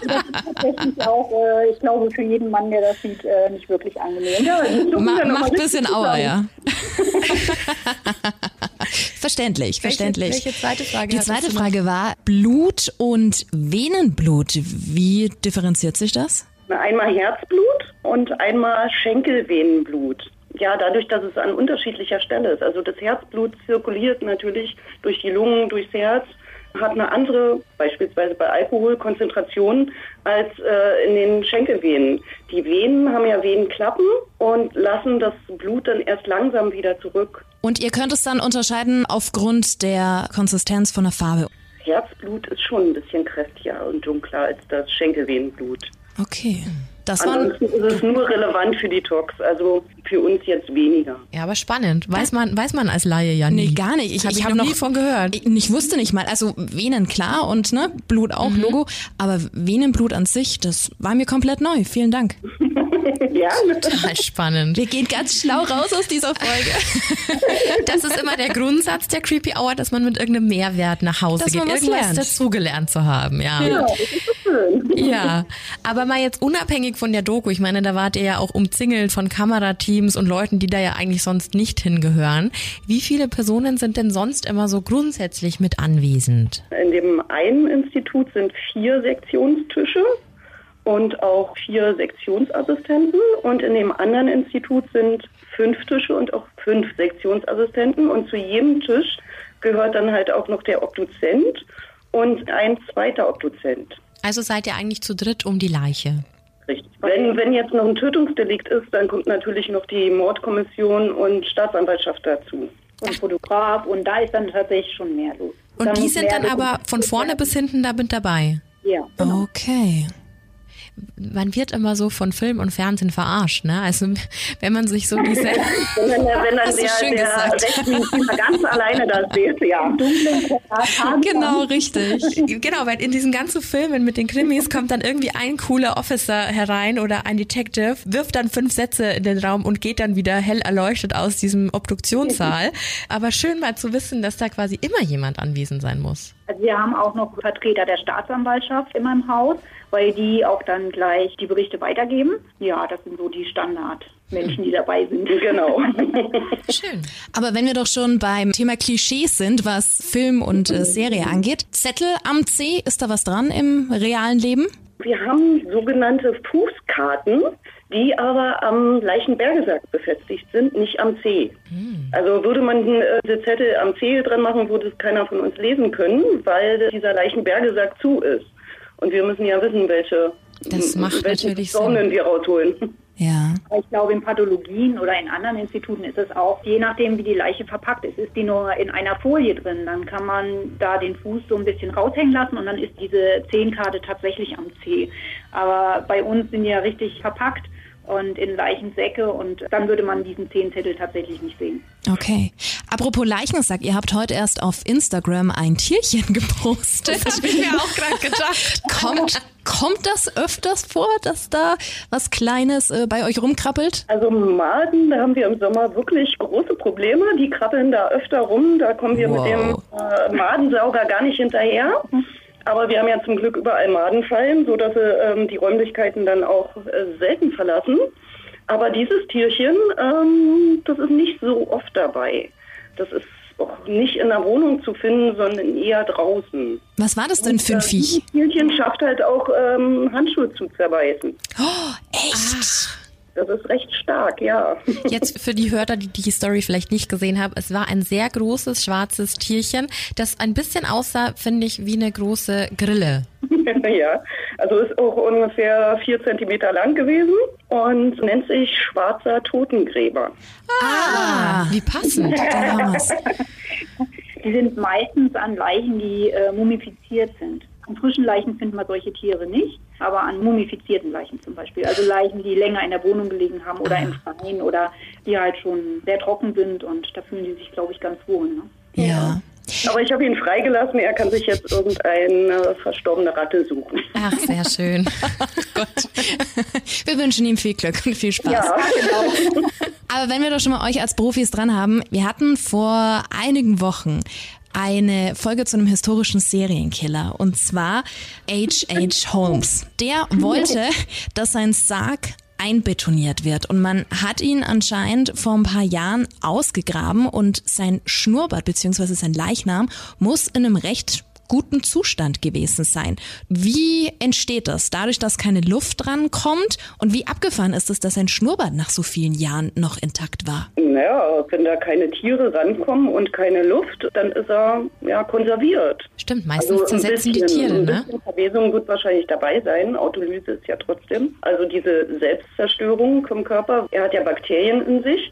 [SPEAKER 3] das ist tatsächlich auch, äh, ich glaube, für jeden Mann, der das sieht, äh, nicht wirklich angenehm. Ja,
[SPEAKER 2] Ma macht ein bisschen Aua, ja. verständlich, [laughs] verständlich.
[SPEAKER 1] Welche, welche zweite Frage?
[SPEAKER 2] Die zweite Frage war Blut und Venenblut. Wie differenziert sich das?
[SPEAKER 5] Einmal Herzblut und einmal Schenkelvenenblut. Ja, dadurch, dass es an unterschiedlicher Stelle ist. Also das Herzblut zirkuliert natürlich durch die Lungen, durchs Herz, hat eine andere, beispielsweise bei Alkohol, Konzentration als äh, in den Schenkelvenen. Die Venen haben ja Venenklappen und lassen das Blut dann erst langsam wieder zurück.
[SPEAKER 2] Und ihr könnt es dann unterscheiden aufgrund der Konsistenz von der Farbe?
[SPEAKER 5] Herzblut ist schon ein bisschen kräftiger und dunkler als das Schenkelvenenblut.
[SPEAKER 2] Okay. Das
[SPEAKER 5] Ansonsten ist es nur relevant für die Talks, also für uns jetzt weniger.
[SPEAKER 1] Ja, aber spannend. Weiß man, weiß man als Laie ja nie.
[SPEAKER 2] Nee, gar nicht. Ich,
[SPEAKER 1] Hab
[SPEAKER 2] ich,
[SPEAKER 1] ich
[SPEAKER 2] habe
[SPEAKER 1] noch
[SPEAKER 2] noch
[SPEAKER 1] nie von gehört.
[SPEAKER 2] Ich, ich wusste nicht mal, also Venen klar und ne, Blut auch, Logo, aber Venenblut an sich, das war mir komplett neu. Vielen Dank. [laughs] [laughs]
[SPEAKER 5] Ja,
[SPEAKER 1] Total spannend.
[SPEAKER 2] Wir gehen ganz schlau raus aus dieser Folge. [laughs]
[SPEAKER 1] Das ist immer der Grundsatz der Creepy Hour, dass man mit irgendeinem Mehrwert nach Hause
[SPEAKER 2] Dass
[SPEAKER 1] geht, irgendwas
[SPEAKER 2] lernt.
[SPEAKER 1] dazugelernt zu haben, ja.
[SPEAKER 5] ja, das ist so schön.
[SPEAKER 1] Ja, aber mal jetzt unabhängig von der Doku, ich meine, da wart ihr ja auch umzingelt von Kamerateams und Leuten, die da ja eigentlich sonst nicht hingehören. Wie viele Personen sind denn sonst immer so grundsätzlich mit anwesend?
[SPEAKER 5] In dem einen Institut sind vier Sektionstische und auch vier Sektionsassistenten und in dem anderen Institut sind fünf Tische und auch fünf Sektionsassistenten und zu jedem Tisch gehört dann halt auch noch der Obduzent und ein zweiter Obduzent.
[SPEAKER 1] Also seid ihr eigentlich zu dritt um die Leiche?
[SPEAKER 5] Richtig. Wenn, wenn jetzt noch ein Tötungsdelikt ist, dann kommt natürlich noch die Mordkommission und Staatsanwaltschaft dazu.
[SPEAKER 3] Und Fotograf und da ist dann tatsächlich schon mehr los.
[SPEAKER 1] Und
[SPEAKER 3] Da
[SPEAKER 1] die sind dann aber von vorne bis hinten da mit dabei.
[SPEAKER 3] Ja, genau.
[SPEAKER 2] Okay.
[SPEAKER 1] Man wird immer so von Film und Fernsehen verarscht, ne? Also wenn man sich so diese [laughs]
[SPEAKER 5] Wenn wenn dann
[SPEAKER 2] Hast du
[SPEAKER 5] der,
[SPEAKER 2] schön
[SPEAKER 5] der
[SPEAKER 2] gesagt.
[SPEAKER 5] Ganz alleine da steht, ja.
[SPEAKER 2] Genau, richtig.
[SPEAKER 1] Genau, weil in diesen ganzen Filmen mit den Krimis kommt dann irgendwie ein cooler Officer herein oder ein Detective, wirft dann fünf Sätze in den Raum und geht dann wieder hell erleuchtet aus diesem Obduktionssaal. Aber schön mal zu wissen, dass da quasi immer jemand anwesend sein muss.
[SPEAKER 3] Also wir haben auch noch Vertreter der Staatsanwaltschaft immer im Haus, weil die auch dann gleich die Berichte weitergeben. Ja, das sind so die Standardmenschen, die dabei sind. [laughs]
[SPEAKER 5] Genau. [laughs]
[SPEAKER 1] Schön.
[SPEAKER 2] Aber wenn wir doch schon beim Thema Klischees sind, was Film und äh, Serie angeht, Zettel am C, ist da was dran im realen Leben?
[SPEAKER 5] Wir haben sogenannte Fußkarten, die aber am Leichenbergesack befestigt sind, nicht am C. Also würde man äh, diese Zettel am C dran machen, würde es keiner von uns lesen können, weil dieser Leichenbergesack zu ist. Und wir müssen ja wissen, welche,
[SPEAKER 1] Das macht
[SPEAKER 5] welche
[SPEAKER 1] natürlich Sinn.
[SPEAKER 5] wir rausholen.
[SPEAKER 2] Ja.
[SPEAKER 3] Ich glaube, in Pathologien oder in anderen Instituten ist es auch, je nachdem, wie die Leiche verpackt ist. Ist die nur in einer Folie drin, dann kann man da den Fuß so ein bisschen raushängen lassen und dann ist diese Zehnkarte tatsächlich am C. Aber bei uns sind die ja richtig verpackt und in Leichensäcke und dann würde man diesen Zehnzettel tatsächlich nicht sehen.
[SPEAKER 2] Okay. Apropos Leichensack, ihr habt heute erst auf Instagram ein Tierchen [laughs] gepostet.
[SPEAKER 1] Das habe ich mir auch gerade gedacht.
[SPEAKER 2] kommt, kommt das öfters vor, dass da was Kleines äh, bei euch rumkrabbelt?
[SPEAKER 5] Also Maden, da haben wir im Sommer wirklich große Probleme. Die krabbeln da öfter rum. Da kommen wir
[SPEAKER 2] Wow.
[SPEAKER 5] mit dem äh, Madensauger gar nicht hinterher. Aber wir haben ja zum Glück überall Madenfallen, sodass sie ähm, die Räumlichkeiten dann auch äh, selten verlassen. Aber dieses Tierchen, ähm, das ist nicht so oft dabei. Das ist auch nicht in der Wohnung zu finden, sondern eher draußen.
[SPEAKER 2] Was war das denn für ein
[SPEAKER 5] Äh,
[SPEAKER 2] Viech?
[SPEAKER 5] Dieses Tierchen schafft halt auch ähm, Handschuhe zu zerbeißen.
[SPEAKER 2] Oh, echt?
[SPEAKER 5] Das ist recht stark, ja. [laughs]
[SPEAKER 1] Jetzt für die Hörer, die die Story vielleicht nicht gesehen haben, es war ein sehr großes schwarzes Tierchen, das ein bisschen aussah, finde ich, wie eine große Grille. [laughs]
[SPEAKER 5] ja, also ist auch ungefähr vier Zentimeter lang gewesen und nennt sich schwarzer Totengräber.
[SPEAKER 2] Ah,
[SPEAKER 1] Wie passend. [laughs]
[SPEAKER 3] Die sind meistens an Leichen, die äh, mumifiziert sind. An frischen Leichen finden wir solche Tiere nicht, aber an mumifizierten Leichen zum Beispiel. Also Leichen, die länger in der Wohnung gelegen haben oder im Freien oder die halt schon sehr trocken sind und da fühlen die sich, glaube ich, ganz wohl. Ne?
[SPEAKER 2] Ja.
[SPEAKER 5] Aber ich habe ihn freigelassen, er kann sich jetzt irgendeine verstorbene Ratte suchen.
[SPEAKER 1] Ach, sehr schön. [laughs]
[SPEAKER 2] Gott. Wir wünschen ihm viel Glück und viel Spaß.
[SPEAKER 5] Ja, genau.
[SPEAKER 2] Aber wenn wir doch schon mal euch als Profis dran haben, wir hatten vor einigen Wochen eine Folge zu einem historischen Serienkiller und zwar H.H. Holmes. Der wollte, dass sein Sarg einbetoniert wird und man hat ihn anscheinend vor ein paar Jahren ausgegraben und sein Schnurrbart bzw. sein Leichnam muss in einem recht guten Zustand gewesen sein. Wie entsteht das? Dadurch, dass keine Luft drankommt? Und wie abgefahren ist es, dass sein Schnurrbart nach so vielen Jahren noch intakt war?
[SPEAKER 5] Naja, wenn da keine Tiere rankommen und keine Luft, dann ist er ja konserviert.
[SPEAKER 1] Stimmt, meistens
[SPEAKER 5] Also ein
[SPEAKER 1] zersetzen die
[SPEAKER 5] bisschen-
[SPEAKER 1] Tiere,
[SPEAKER 5] ein
[SPEAKER 1] ne?
[SPEAKER 5] Verwesung wird wahrscheinlich dabei sein. Autolyse ist ja trotzdem. Also diese Selbstzerstörung vom Körper. Er hat ja Bakterien in sich,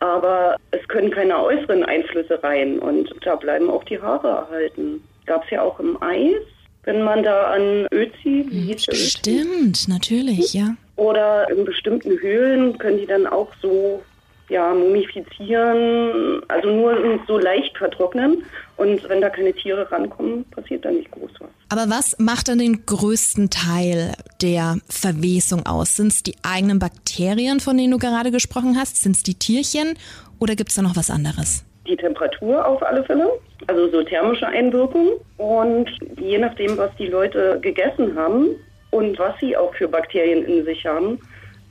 [SPEAKER 5] aber es können keine äußeren Einflüsse rein und da bleiben auch die Haare erhalten. Gab es ja auch im Eis. Wenn man da an Özi, wie hieß Özi?
[SPEAKER 2] Stimmt, natürlich, ja.
[SPEAKER 5] Oder in bestimmten Höhlen können die dann auch so ja, mumifizieren, also nur so leicht vertrocknen. Und wenn da keine Tiere rankommen, passiert da nicht groß was.
[SPEAKER 2] Aber was macht dann den größten Teil der Verwesung aus? Sind es die eigenen Bakterien, von denen du gerade gesprochen hast? Sind es die Tierchen oder gibt es da noch was anderes?
[SPEAKER 5] Die Temperatur auf alle Fälle, also so thermische Einwirkung. Und je nachdem, was die Leute gegessen haben und was sie auch für Bakterien in sich haben,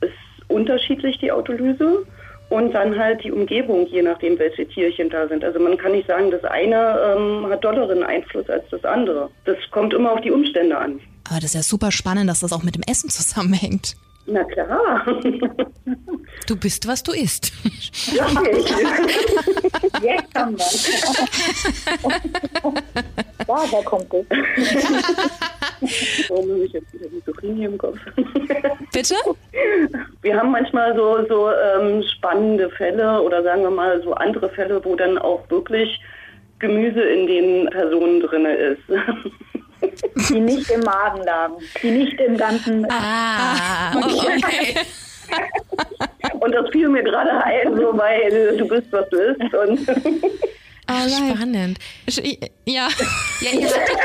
[SPEAKER 5] ist unterschiedlich die Autolyse und dann halt die Umgebung, je nachdem, welche Tierchen da sind. Also man kann nicht sagen, das eine ähm, hat dolleren Einfluss als das andere. Das kommt immer auf die Umstände an.
[SPEAKER 2] Aber das ist ja super spannend, dass das auch mit dem Essen zusammenhängt.
[SPEAKER 5] Na klar. [laughs]
[SPEAKER 1] Du bist, was du isst.
[SPEAKER 3] Ja, Jetzt haben wir Ja, da kommt es. [laughs]
[SPEAKER 5] Warum habe ich jetzt wieder die Zucchini im Kopf?
[SPEAKER 2] Bitte?
[SPEAKER 5] Wir haben manchmal so, so ähm, spannende Fälle oder sagen wir mal so andere Fälle, wo dann auch wirklich Gemüse in den Personen drin ist.
[SPEAKER 3] Die nicht im Magen lagen. Die nicht im ganzen.
[SPEAKER 1] Ah, [laughs] okay.
[SPEAKER 5] Und das fiel mir gerade ein, so weil du bist, was du isst. Und [laughs]
[SPEAKER 1] Ah, spannend. Ja, ja ihr, hattet,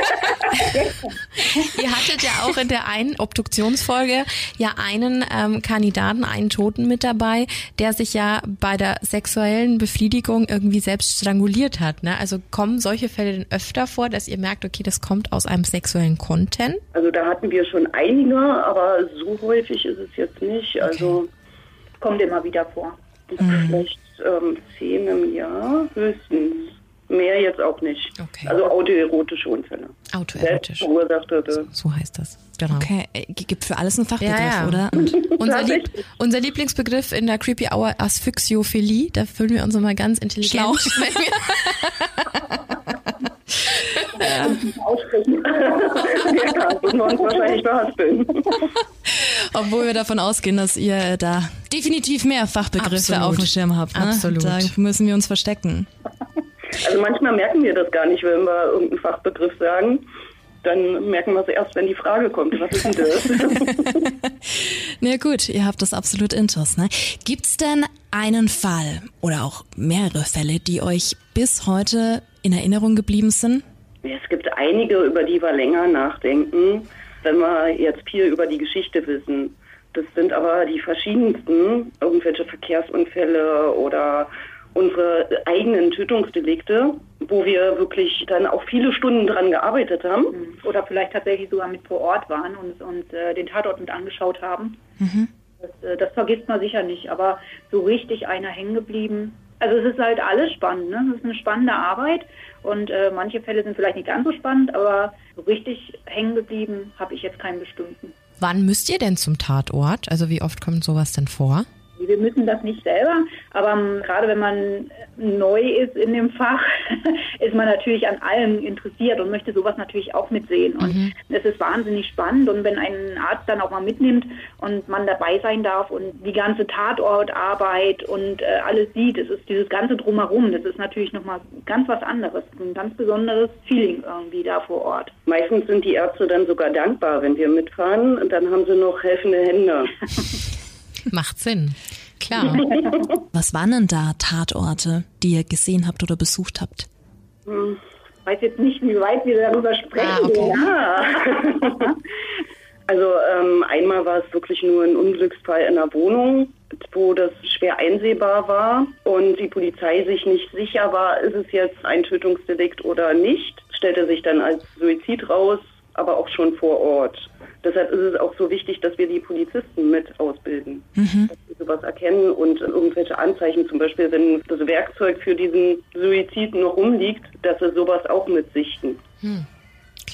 [SPEAKER 1] [laughs] ihr hattet ja auch in der einen Obduktionsfolge ja einen ähm, Kandidaten, einen Toten mit dabei, der sich ja bei der sexuellen Befriedigung irgendwie selbst stranguliert hat. Ne? Also kommen solche Fälle denn öfter vor, dass ihr merkt, okay, das kommt aus einem sexuellen Content?
[SPEAKER 5] also da hatten wir schon einige, aber so häufig ist es jetzt nicht. Also
[SPEAKER 3] Kommt immer wieder vor.
[SPEAKER 5] vielleicht ähm, zehn im Jahr höchstens. Mehr jetzt auch nicht.
[SPEAKER 1] Okay.
[SPEAKER 5] Also autoerotische Unfälle.
[SPEAKER 1] Autoerotisch.
[SPEAKER 5] Selbst verursachte.
[SPEAKER 1] So heißt das. Genau.
[SPEAKER 2] Okay, äh, gibt für alles einen Fachbegriff,
[SPEAKER 1] Ja, ja.
[SPEAKER 2] oder? [laughs]
[SPEAKER 1] Unser, Lieb unser Lieblingsbegriff in der Creepy Hour Asphyxiophilie, da fühlen wir uns immer ganz intelligent.
[SPEAKER 2] Schlau. [laughs] [laughs]
[SPEAKER 5] Aussprechen. uns wahrscheinlich verhaspeln.
[SPEAKER 2] Obwohl wir davon ausgehen, dass ihr äh, da definitiv mehr Fachbegriffe
[SPEAKER 1] Absolut.
[SPEAKER 2] auf dem Schirm habt. Ne?
[SPEAKER 1] Absolut.
[SPEAKER 2] Da müssen wir uns verstecken.
[SPEAKER 5] Also manchmal merken wir das gar nicht, wenn wir irgendeinen Fachbegriff sagen. Dann merken wir es erst, wenn die Frage kommt, was ist denn das? [laughs]
[SPEAKER 2] Na gut, ihr habt das absolut intus. Ne? Gibt's denn einen Fall oder auch mehrere Fälle, die euch bis heute in Erinnerung geblieben sind?
[SPEAKER 5] Es gibt einige, über die wir länger nachdenken, wenn wir jetzt viel über die Geschichte wissen. Das sind aber die verschiedensten, irgendwelche Verkehrsunfälle oder unsere eigenen Tötungsdelikte, wo wir wirklich dann auch viele Stunden dran gearbeitet haben.
[SPEAKER 3] Oder vielleicht tatsächlich sogar mit vor Ort waren und, und äh, den Tatort mit angeschaut haben. Das, äh, das vergisst man sicher nicht. Aber so richtig einer hängen geblieben. Also es ist halt alles spannend. Ne? Es ist eine spannende Arbeit und äh, manche Fälle sind vielleicht nicht ganz so spannend, aber so richtig hängen geblieben habe ich jetzt keinen bestimmten.
[SPEAKER 1] wann müsst ihr denn zum Tatort? Also wie oft kommt sowas denn vor?
[SPEAKER 3] Wir müssen das nicht selber, aber ähm, gerade wenn man neu ist in dem Fach, [laughs] ist man natürlich an allem interessiert und möchte sowas natürlich auch mitsehen. Und es ist wahnsinnig spannend und wenn ein Arzt dann auch mal mitnimmt und man dabei sein darf und die ganze Tatortarbeit und äh, alles sieht, es ist dieses ganze Drumherum, das ist natürlich nochmal ganz was anderes, ein ganz besonderes Feeling irgendwie da vor Ort.
[SPEAKER 5] Meistens sind die Ärzte dann sogar dankbar, wenn wir mitfahren. Und dann haben sie noch helfende Hände. [laughs]
[SPEAKER 1] Macht Sinn. Klar. [laughs]
[SPEAKER 2] Was waren denn da Tatorte, die ihr gesehen habt oder besucht habt?
[SPEAKER 3] Ich weiß jetzt nicht, wie weit wir darüber sprechen.
[SPEAKER 1] Ah, okay.
[SPEAKER 3] Ja. [laughs]
[SPEAKER 5] Also ähm, einmal war es wirklich nur ein Unglücksfall in einer Wohnung, wo das schwer einsehbar war und die Polizei sich nicht sicher war, ist es jetzt ein Tötungsdelikt oder nicht. Stellte sich dann als Suizid raus, aber auch schon vor Ort. Deshalb ist es auch so wichtig, dass wir die Polizisten mit ausbilden, dass sie sowas erkennen und irgendwelche Anzeichen, zum Beispiel wenn das Werkzeug für diesen Suizid noch rumliegt, dass sie sowas auch mitsichten.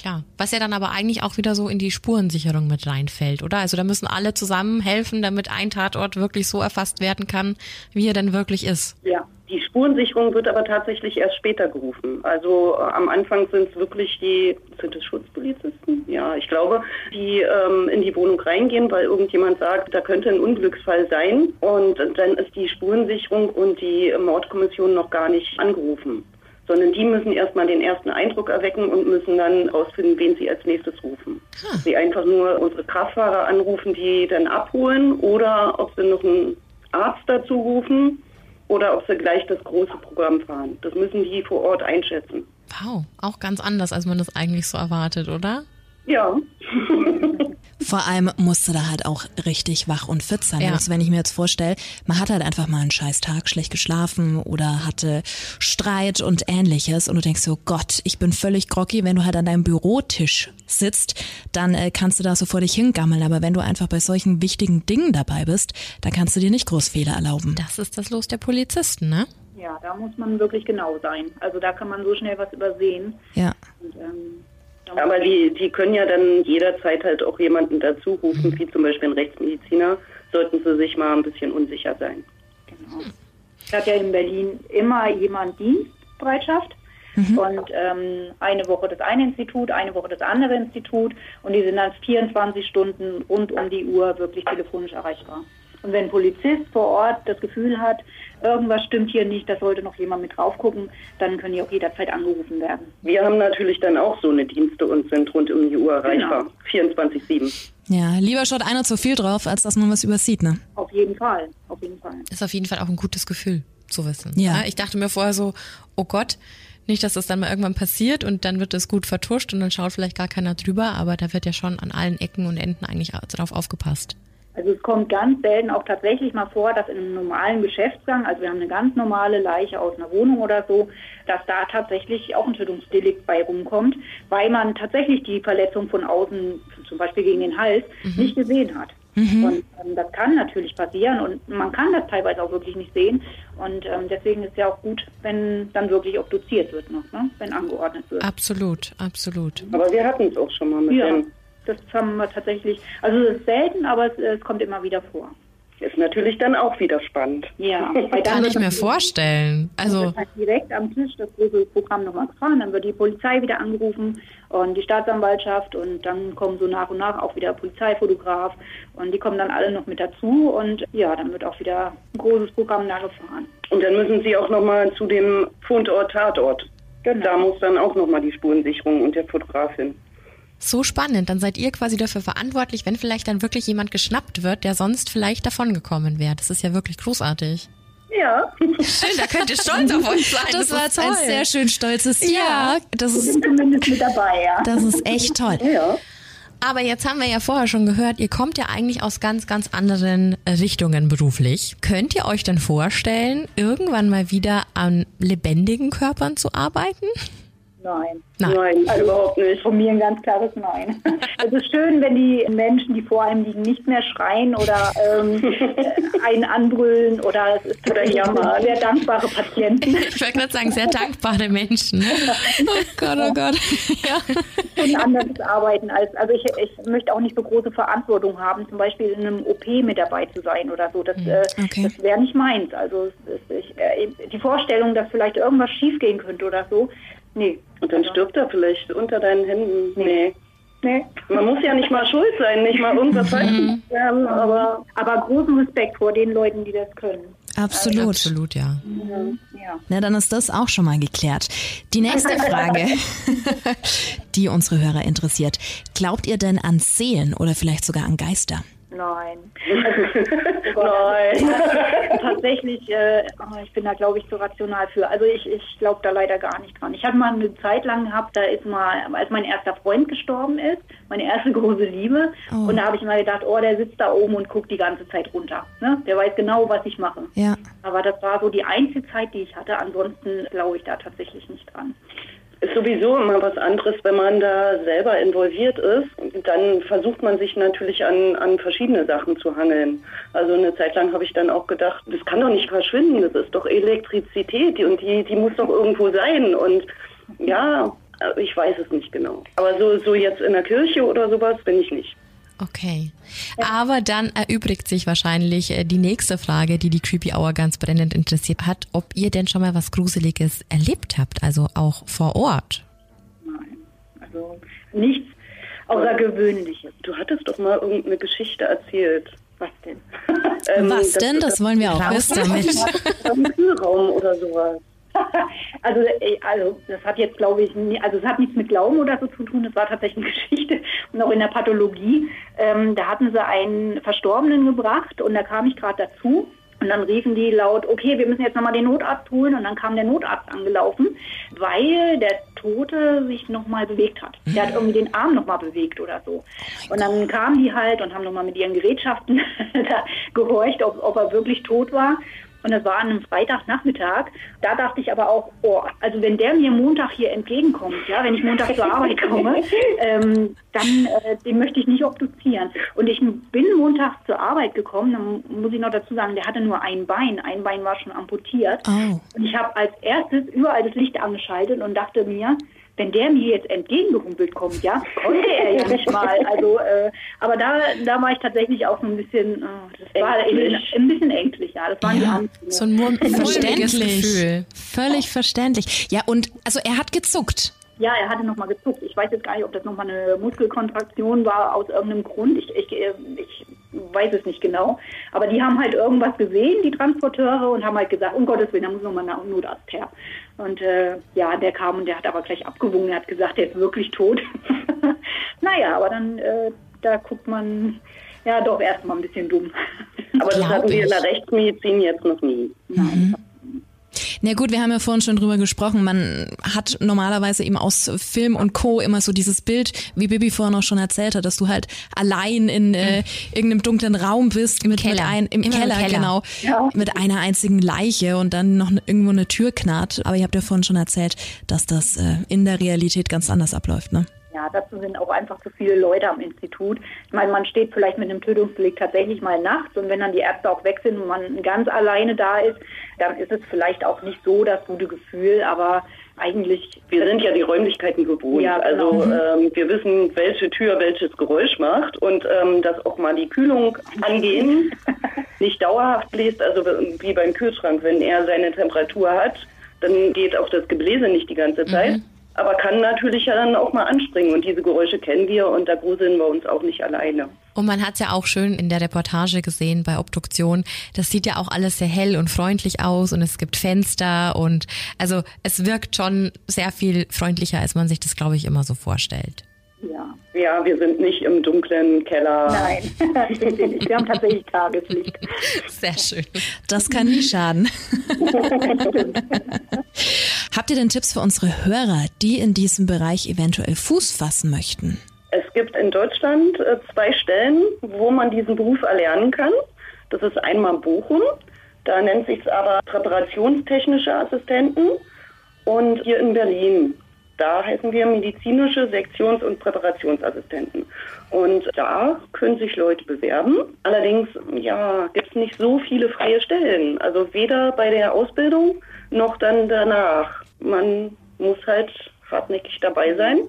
[SPEAKER 1] Klar. Was ja dann aber eigentlich auch wieder so in die Spurensicherung mit reinfällt, oder? Also da müssen alle zusammen helfen, damit ein Tatort wirklich so erfasst werden kann, wie er denn wirklich ist.
[SPEAKER 5] Ja, die Spurensicherung wird aber tatsächlich erst später gerufen. Also äh, am Anfang sind es wirklich die, sind es Schutzpolizisten? Ja, ich glaube, die ähm, in die Wohnung reingehen, weil irgendjemand sagt, da könnte ein Unglücksfall sein. Und dann ist die Spurensicherung und die Mordkommission noch gar nicht angerufen. Sondern die müssen erstmal den ersten Eindruck erwecken und müssen dann rausfinden, wen sie als nächstes rufen. Hm. Sie einfach nur unsere Kraftfahrer anrufen, die dann abholen oder ob sie noch einen Arzt dazu rufen oder ob sie gleich das große Programm fahren. Das müssen die vor Ort einschätzen.
[SPEAKER 1] Wow, auch ganz anders, als man das eigentlich so erwartet, oder?
[SPEAKER 5] Ja. [laughs]
[SPEAKER 2] Vor allem musste da halt auch richtig wach und fit sein. Ja. Also wenn ich mir jetzt vorstelle, man hat halt einfach mal einen scheiß Tag, schlecht geschlafen oder hatte Streit und ähnliches und du denkst so, Gott, ich bin völlig groggy. Wenn du halt an deinem Bürotisch sitzt, dann äh, kannst du da so vor dich hingammeln. Aber wenn du einfach bei solchen wichtigen Dingen dabei bist, dann kannst du dir nicht groß Fehler erlauben.
[SPEAKER 1] Das ist das Los der Polizisten, ne?
[SPEAKER 3] Ja, da muss man wirklich genau sein. Also da kann man so schnell was übersehen.
[SPEAKER 2] Ja.
[SPEAKER 3] Und,
[SPEAKER 5] ähm, aber die, die können ja dann jederzeit halt auch jemanden dazu rufen, mhm. wie zum Beispiel ein Rechtsmediziner, sollten sie sich mal ein bisschen unsicher sein.
[SPEAKER 3] Genau. Es hat ja in Berlin immer jemand Dienstbereitschaft. Mhm. Und ähm, eine Woche das eine Institut, eine Woche das andere Institut. Und die sind dann 24 Stunden rund um die Uhr wirklich telefonisch erreichbar. Und wenn ein Polizist vor Ort das Gefühl hat, irgendwas stimmt hier nicht, da sollte noch jemand mit drauf gucken, dann können die auch jederzeit angerufen werden.
[SPEAKER 5] Wir haben natürlich dann auch so eine Dienste und sind rund um die Uhr erreichbar. Genau. 24-7.
[SPEAKER 2] Ja, lieber schaut einer zu viel drauf, als dass man was übersieht, ne?
[SPEAKER 3] Auf jeden Fall, auf jeden Fall.
[SPEAKER 1] Ist auf jeden Fall auch ein gutes Gefühl zu wissen. Ja. Ich dachte mir vorher so, oh Gott, nicht, dass das dann mal irgendwann passiert und dann wird das gut vertuscht und dann schaut vielleicht gar keiner drüber, aber da wird ja schon an allen Ecken und Enden eigentlich drauf aufgepasst.
[SPEAKER 3] Also es kommt ganz selten auch tatsächlich mal vor, dass in einem normalen Geschäftsgang, also wir haben eine ganz normale Leiche aus einer Wohnung oder so, dass da tatsächlich auch ein Tötungsdelikt bei rumkommt, weil man tatsächlich die Verletzung von außen, zum Beispiel gegen den Hals, mhm. nicht gesehen hat. Mhm. Und ähm, das kann natürlich passieren und man kann das teilweise auch wirklich nicht sehen. Und ähm, deswegen ist es ja auch gut, wenn dann wirklich obduziert wird noch, ne? wenn angeordnet wird.
[SPEAKER 1] Absolut, absolut.
[SPEAKER 5] Aber wir hatten es auch schon mal mit ja. dem
[SPEAKER 3] das haben wir tatsächlich, also es ist selten, aber es, es kommt immer wieder vor.
[SPEAKER 5] Ist natürlich dann auch wieder spannend.
[SPEAKER 1] Ja, [laughs] kann ich mir vorstellen. Also
[SPEAKER 3] halt direkt am Tisch das große Programm nochmal gefahren, dann wird die Polizei wieder angerufen und die Staatsanwaltschaft und dann kommen so nach und nach auch wieder Polizeifotograf und die kommen dann alle noch mit dazu und ja, dann wird auch wieder ein großes Programm da gefahren.
[SPEAKER 5] Und dann müssen Sie auch nochmal zu dem Fundort Tatort. Genau. Da muss dann auch nochmal die Spurensicherung und der Fotograf hin.
[SPEAKER 1] So spannend. Dann seid ihr quasi dafür verantwortlich, wenn vielleicht dann wirklich jemand geschnappt wird, der sonst vielleicht davongekommen wäre. Das ist ja wirklich großartig.
[SPEAKER 5] Ja.
[SPEAKER 1] Schön, da könnt ihr stolz auf euch sein.
[SPEAKER 2] Das, das war jetzt ein sehr schön stolzes Ja. ja
[SPEAKER 3] das ist zumindest mit dabei, ja.
[SPEAKER 2] Das ist echt toll.
[SPEAKER 5] Ja.
[SPEAKER 1] Aber jetzt haben wir ja vorher schon gehört, ihr kommt ja eigentlich aus ganz, ganz anderen Richtungen beruflich. Könnt ihr euch denn vorstellen, irgendwann mal wieder an lebendigen Körpern zu arbeiten?
[SPEAKER 3] Nein. Nein, Nein also überhaupt nicht. Von mir ein ganz klares Nein. [laughs] es ist schön, wenn die Menschen, die vor einem liegen, nicht mehr schreien oder ähm, [laughs] einen anbrüllen oder es ist oder jammern. Sehr dankbare Patienten. [laughs]
[SPEAKER 1] Ich wollte gerade sagen, sehr dankbare Menschen. Oh Gott, oh Gott.
[SPEAKER 3] Ja. Und anderes arbeiten als, also ich, ich möchte auch nicht so große Verantwortung haben, zum Beispiel in einem OP mit dabei zu sein oder so. Das, hm, äh, okay. das wäre nicht meins. Also ich, äh, die Vorstellung, dass vielleicht irgendwas schiefgehen könnte oder so, Nee.
[SPEAKER 5] Und dann stirbt er vielleicht unter deinen Händen. Nee. nee. Man muss ja nicht mal schuld sein, nicht mal irgendwas [laughs] falsch
[SPEAKER 3] mhm. aber, aber großen Respekt vor den Leuten, die das können.
[SPEAKER 2] Absolut.
[SPEAKER 1] Also, absolut, ja.
[SPEAKER 2] Mhm. ja. Na, dann ist das auch schon mal geklärt. Die nächste [laughs] Frage, die unsere Hörer interessiert. Glaubt ihr denn an Seelen oder vielleicht sogar an Geister?
[SPEAKER 3] Nein. [laughs] Nein. Tatsächlich, äh, oh, ich bin da glaube ich zu rational für. Also ich, ich glaube da leider gar nicht dran. Ich hatte mal eine Zeit lang gehabt, da ist mal, als mein erster Freund gestorben ist, meine erste [laughs] große Liebe. Oh. Und da habe ich mal gedacht, oh, der sitzt da oben und guckt die ganze Zeit runter. Ne? Der weiß genau, was ich mache.
[SPEAKER 2] Ja.
[SPEAKER 3] Aber das war so die einzige Zeit, die ich hatte. Ansonsten glaube ich da tatsächlich nicht dran
[SPEAKER 5] ist sowieso immer was anderes, wenn man da selber involviert ist. Dann versucht man sich natürlich an, an verschiedene Sachen zu hangeln. Also eine Zeit lang habe ich dann auch gedacht, das kann doch nicht verschwinden, das ist doch Elektrizität und die, die muss doch irgendwo sein. Und ja, ich weiß es nicht genau. Aber so, so jetzt in der Kirche oder sowas bin ich nicht.
[SPEAKER 1] Okay. Aber dann erübrigt sich wahrscheinlich äh, die nächste Frage, die die Creepy Hour ganz brennend interessiert hat, ob ihr denn schon mal was Gruseliges erlebt habt, also auch vor Ort.
[SPEAKER 3] Nein, also nichts Außergewöhnliches.
[SPEAKER 5] Du hattest doch mal irgendeine Geschichte erzählt.
[SPEAKER 3] Was denn? [laughs]
[SPEAKER 2] ähm, was denn? Das, das wollen wir auch
[SPEAKER 1] raus damit.
[SPEAKER 5] Im Kühlraum oder sowas. [laughs]
[SPEAKER 3] also, äh, also das hat jetzt, glaube ich, nie, also es hat nichts mit Glauben oder so zu tun. Das war tatsächlich eine [laughs] Geschichte und auch in der Pathologie. Ähm, da hatten sie einen Verstorbenen gebracht und da kam ich gerade dazu. Und dann riefen die laut, okay, wir müssen jetzt nochmal den Notarzt holen. Und dann kam der Notarzt angelaufen, weil der Tote sich nochmal bewegt hat. Der hat irgendwie den Arm nochmal bewegt oder so. Und dann kamen die halt und haben nochmal mit ihren Gerätschaften [laughs] da gehorcht, ob, ob er wirklich tot war. Und das war an einem Freitagnachmittag. Da dachte ich aber auch, oh, also wenn der mir Montag hier entgegenkommt, ja, wenn ich Montag zur [laughs] Arbeit komme, ähm, dann äh, den möchte ich nicht obduzieren. Und ich bin Montag zur Arbeit gekommen, dann muss ich noch dazu sagen, der hatte nur ein Bein. Ein Bein war schon amputiert.
[SPEAKER 2] Oh.
[SPEAKER 3] Und ich habe als erstes überall das Licht angeschaltet und dachte mir, wenn der mir jetzt entgegengehumpelt kommt, ja, konnte er ja nicht mal. Also, äh, aber da, da war ich tatsächlich auch so ein bisschen, äh, das war ein, ein bisschen ängstlich, ja. Das waren die
[SPEAKER 2] Ja,
[SPEAKER 3] Angst.
[SPEAKER 1] So ein mulmiges
[SPEAKER 2] verständlich.
[SPEAKER 1] Gefühl.
[SPEAKER 2] Völlig verständlich. Ja, und also er hat gezuckt.
[SPEAKER 3] Ja, er hatte nochmal gezuckt. Ich weiß jetzt gar nicht, ob das nochmal eine Muskelkontraktion war aus irgendeinem Grund. Ich, ich, ich weiß es nicht genau. Aber die haben halt irgendwas gesehen, die Transporteure, und haben halt gesagt, um Gottes Willen, da muss nochmal ein Notarzt her. Und äh, ja, der kam und der hat aber gleich abgewogen. Er hat gesagt, der ist wirklich tot. [laughs] naja, aber dann, äh, da guckt man ja doch erstmal ein bisschen dumm. [laughs]
[SPEAKER 5] Aber das hatten wir in der Rechtsmedizin jetzt noch nie.
[SPEAKER 2] Na gut, wir haben ja vorhin schon drüber gesprochen. Man hat normalerweise eben aus Film und Co. immer so dieses Bild, wie Bibi vorhin auch schon erzählt hat, dass du halt allein in äh, irgendeinem dunklen Raum bist, mit, mit
[SPEAKER 1] Keller.
[SPEAKER 2] ein, im
[SPEAKER 1] Immer im
[SPEAKER 2] Keller,
[SPEAKER 1] Keller.
[SPEAKER 2] genau,
[SPEAKER 3] Ja.
[SPEAKER 2] mit einer einzigen Leiche und dann noch irgendwo eine Tür knarrt. Aber ihr habt ja vorhin schon erzählt, dass das äh, in der Realität ganz anders abläuft, ne?
[SPEAKER 3] Ja, dazu sind auch einfach zu viele Leute am Institut. Ich meine, man steht vielleicht mit einem Tötungsdelikt tatsächlich mal nachts und wenn dann die Ärzte auch weg sind und man ganz alleine da ist, dann ist es vielleicht auch nicht so das gute Gefühl, aber eigentlich
[SPEAKER 5] Wir sind ja die Räumlichkeiten gewohnt.
[SPEAKER 3] Ja, genau.
[SPEAKER 5] Also ähm, wir wissen, welche Tür welches Geräusch macht und ähm, dass auch mal die Kühlung angehen [laughs] nicht dauerhaft bläst, also wie beim Kühlschrank. Wenn er seine Temperatur hat, dann geht auch das Gebläse nicht die ganze Zeit. Aber kann natürlich ja dann auch mal anspringen und diese Geräusche kennen wir und da gruseln wir uns auch nicht alleine.
[SPEAKER 1] Und man hat es ja auch schön in der Reportage gesehen bei Obduktion. Das sieht ja auch alles sehr hell und freundlich aus und es gibt Fenster und also es wirkt schon sehr viel freundlicher, als man sich das, glaube ich, immer so vorstellt.
[SPEAKER 3] Ja.
[SPEAKER 5] Ja, wir sind nicht im dunklen Keller.
[SPEAKER 3] Nein, [laughs] sind wir nicht. Wir haben tatsächlich Tageslicht.
[SPEAKER 1] Sehr schön.
[SPEAKER 2] Das kann nie schaden. [laughs] Habt ihr denn Tipps für unsere Hörer, die in diesem Bereich eventuell Fuß fassen möchten?
[SPEAKER 5] Es gibt in Deutschland äh, zwei Stellen, wo man diesen Beruf erlernen kann. Das ist einmal Bochum, da nennt sich es aber präparationstechnische Assistenten. Und hier in Berlin, da heißen wir medizinische Sektions- und Präparationsassistenten. Und da können sich Leute bewerben. Allerdings ja, gibt es nicht so viele freie Stellen. Also weder bei der Ausbildung noch dann danach. Man muss halt hartnäckig dabei sein.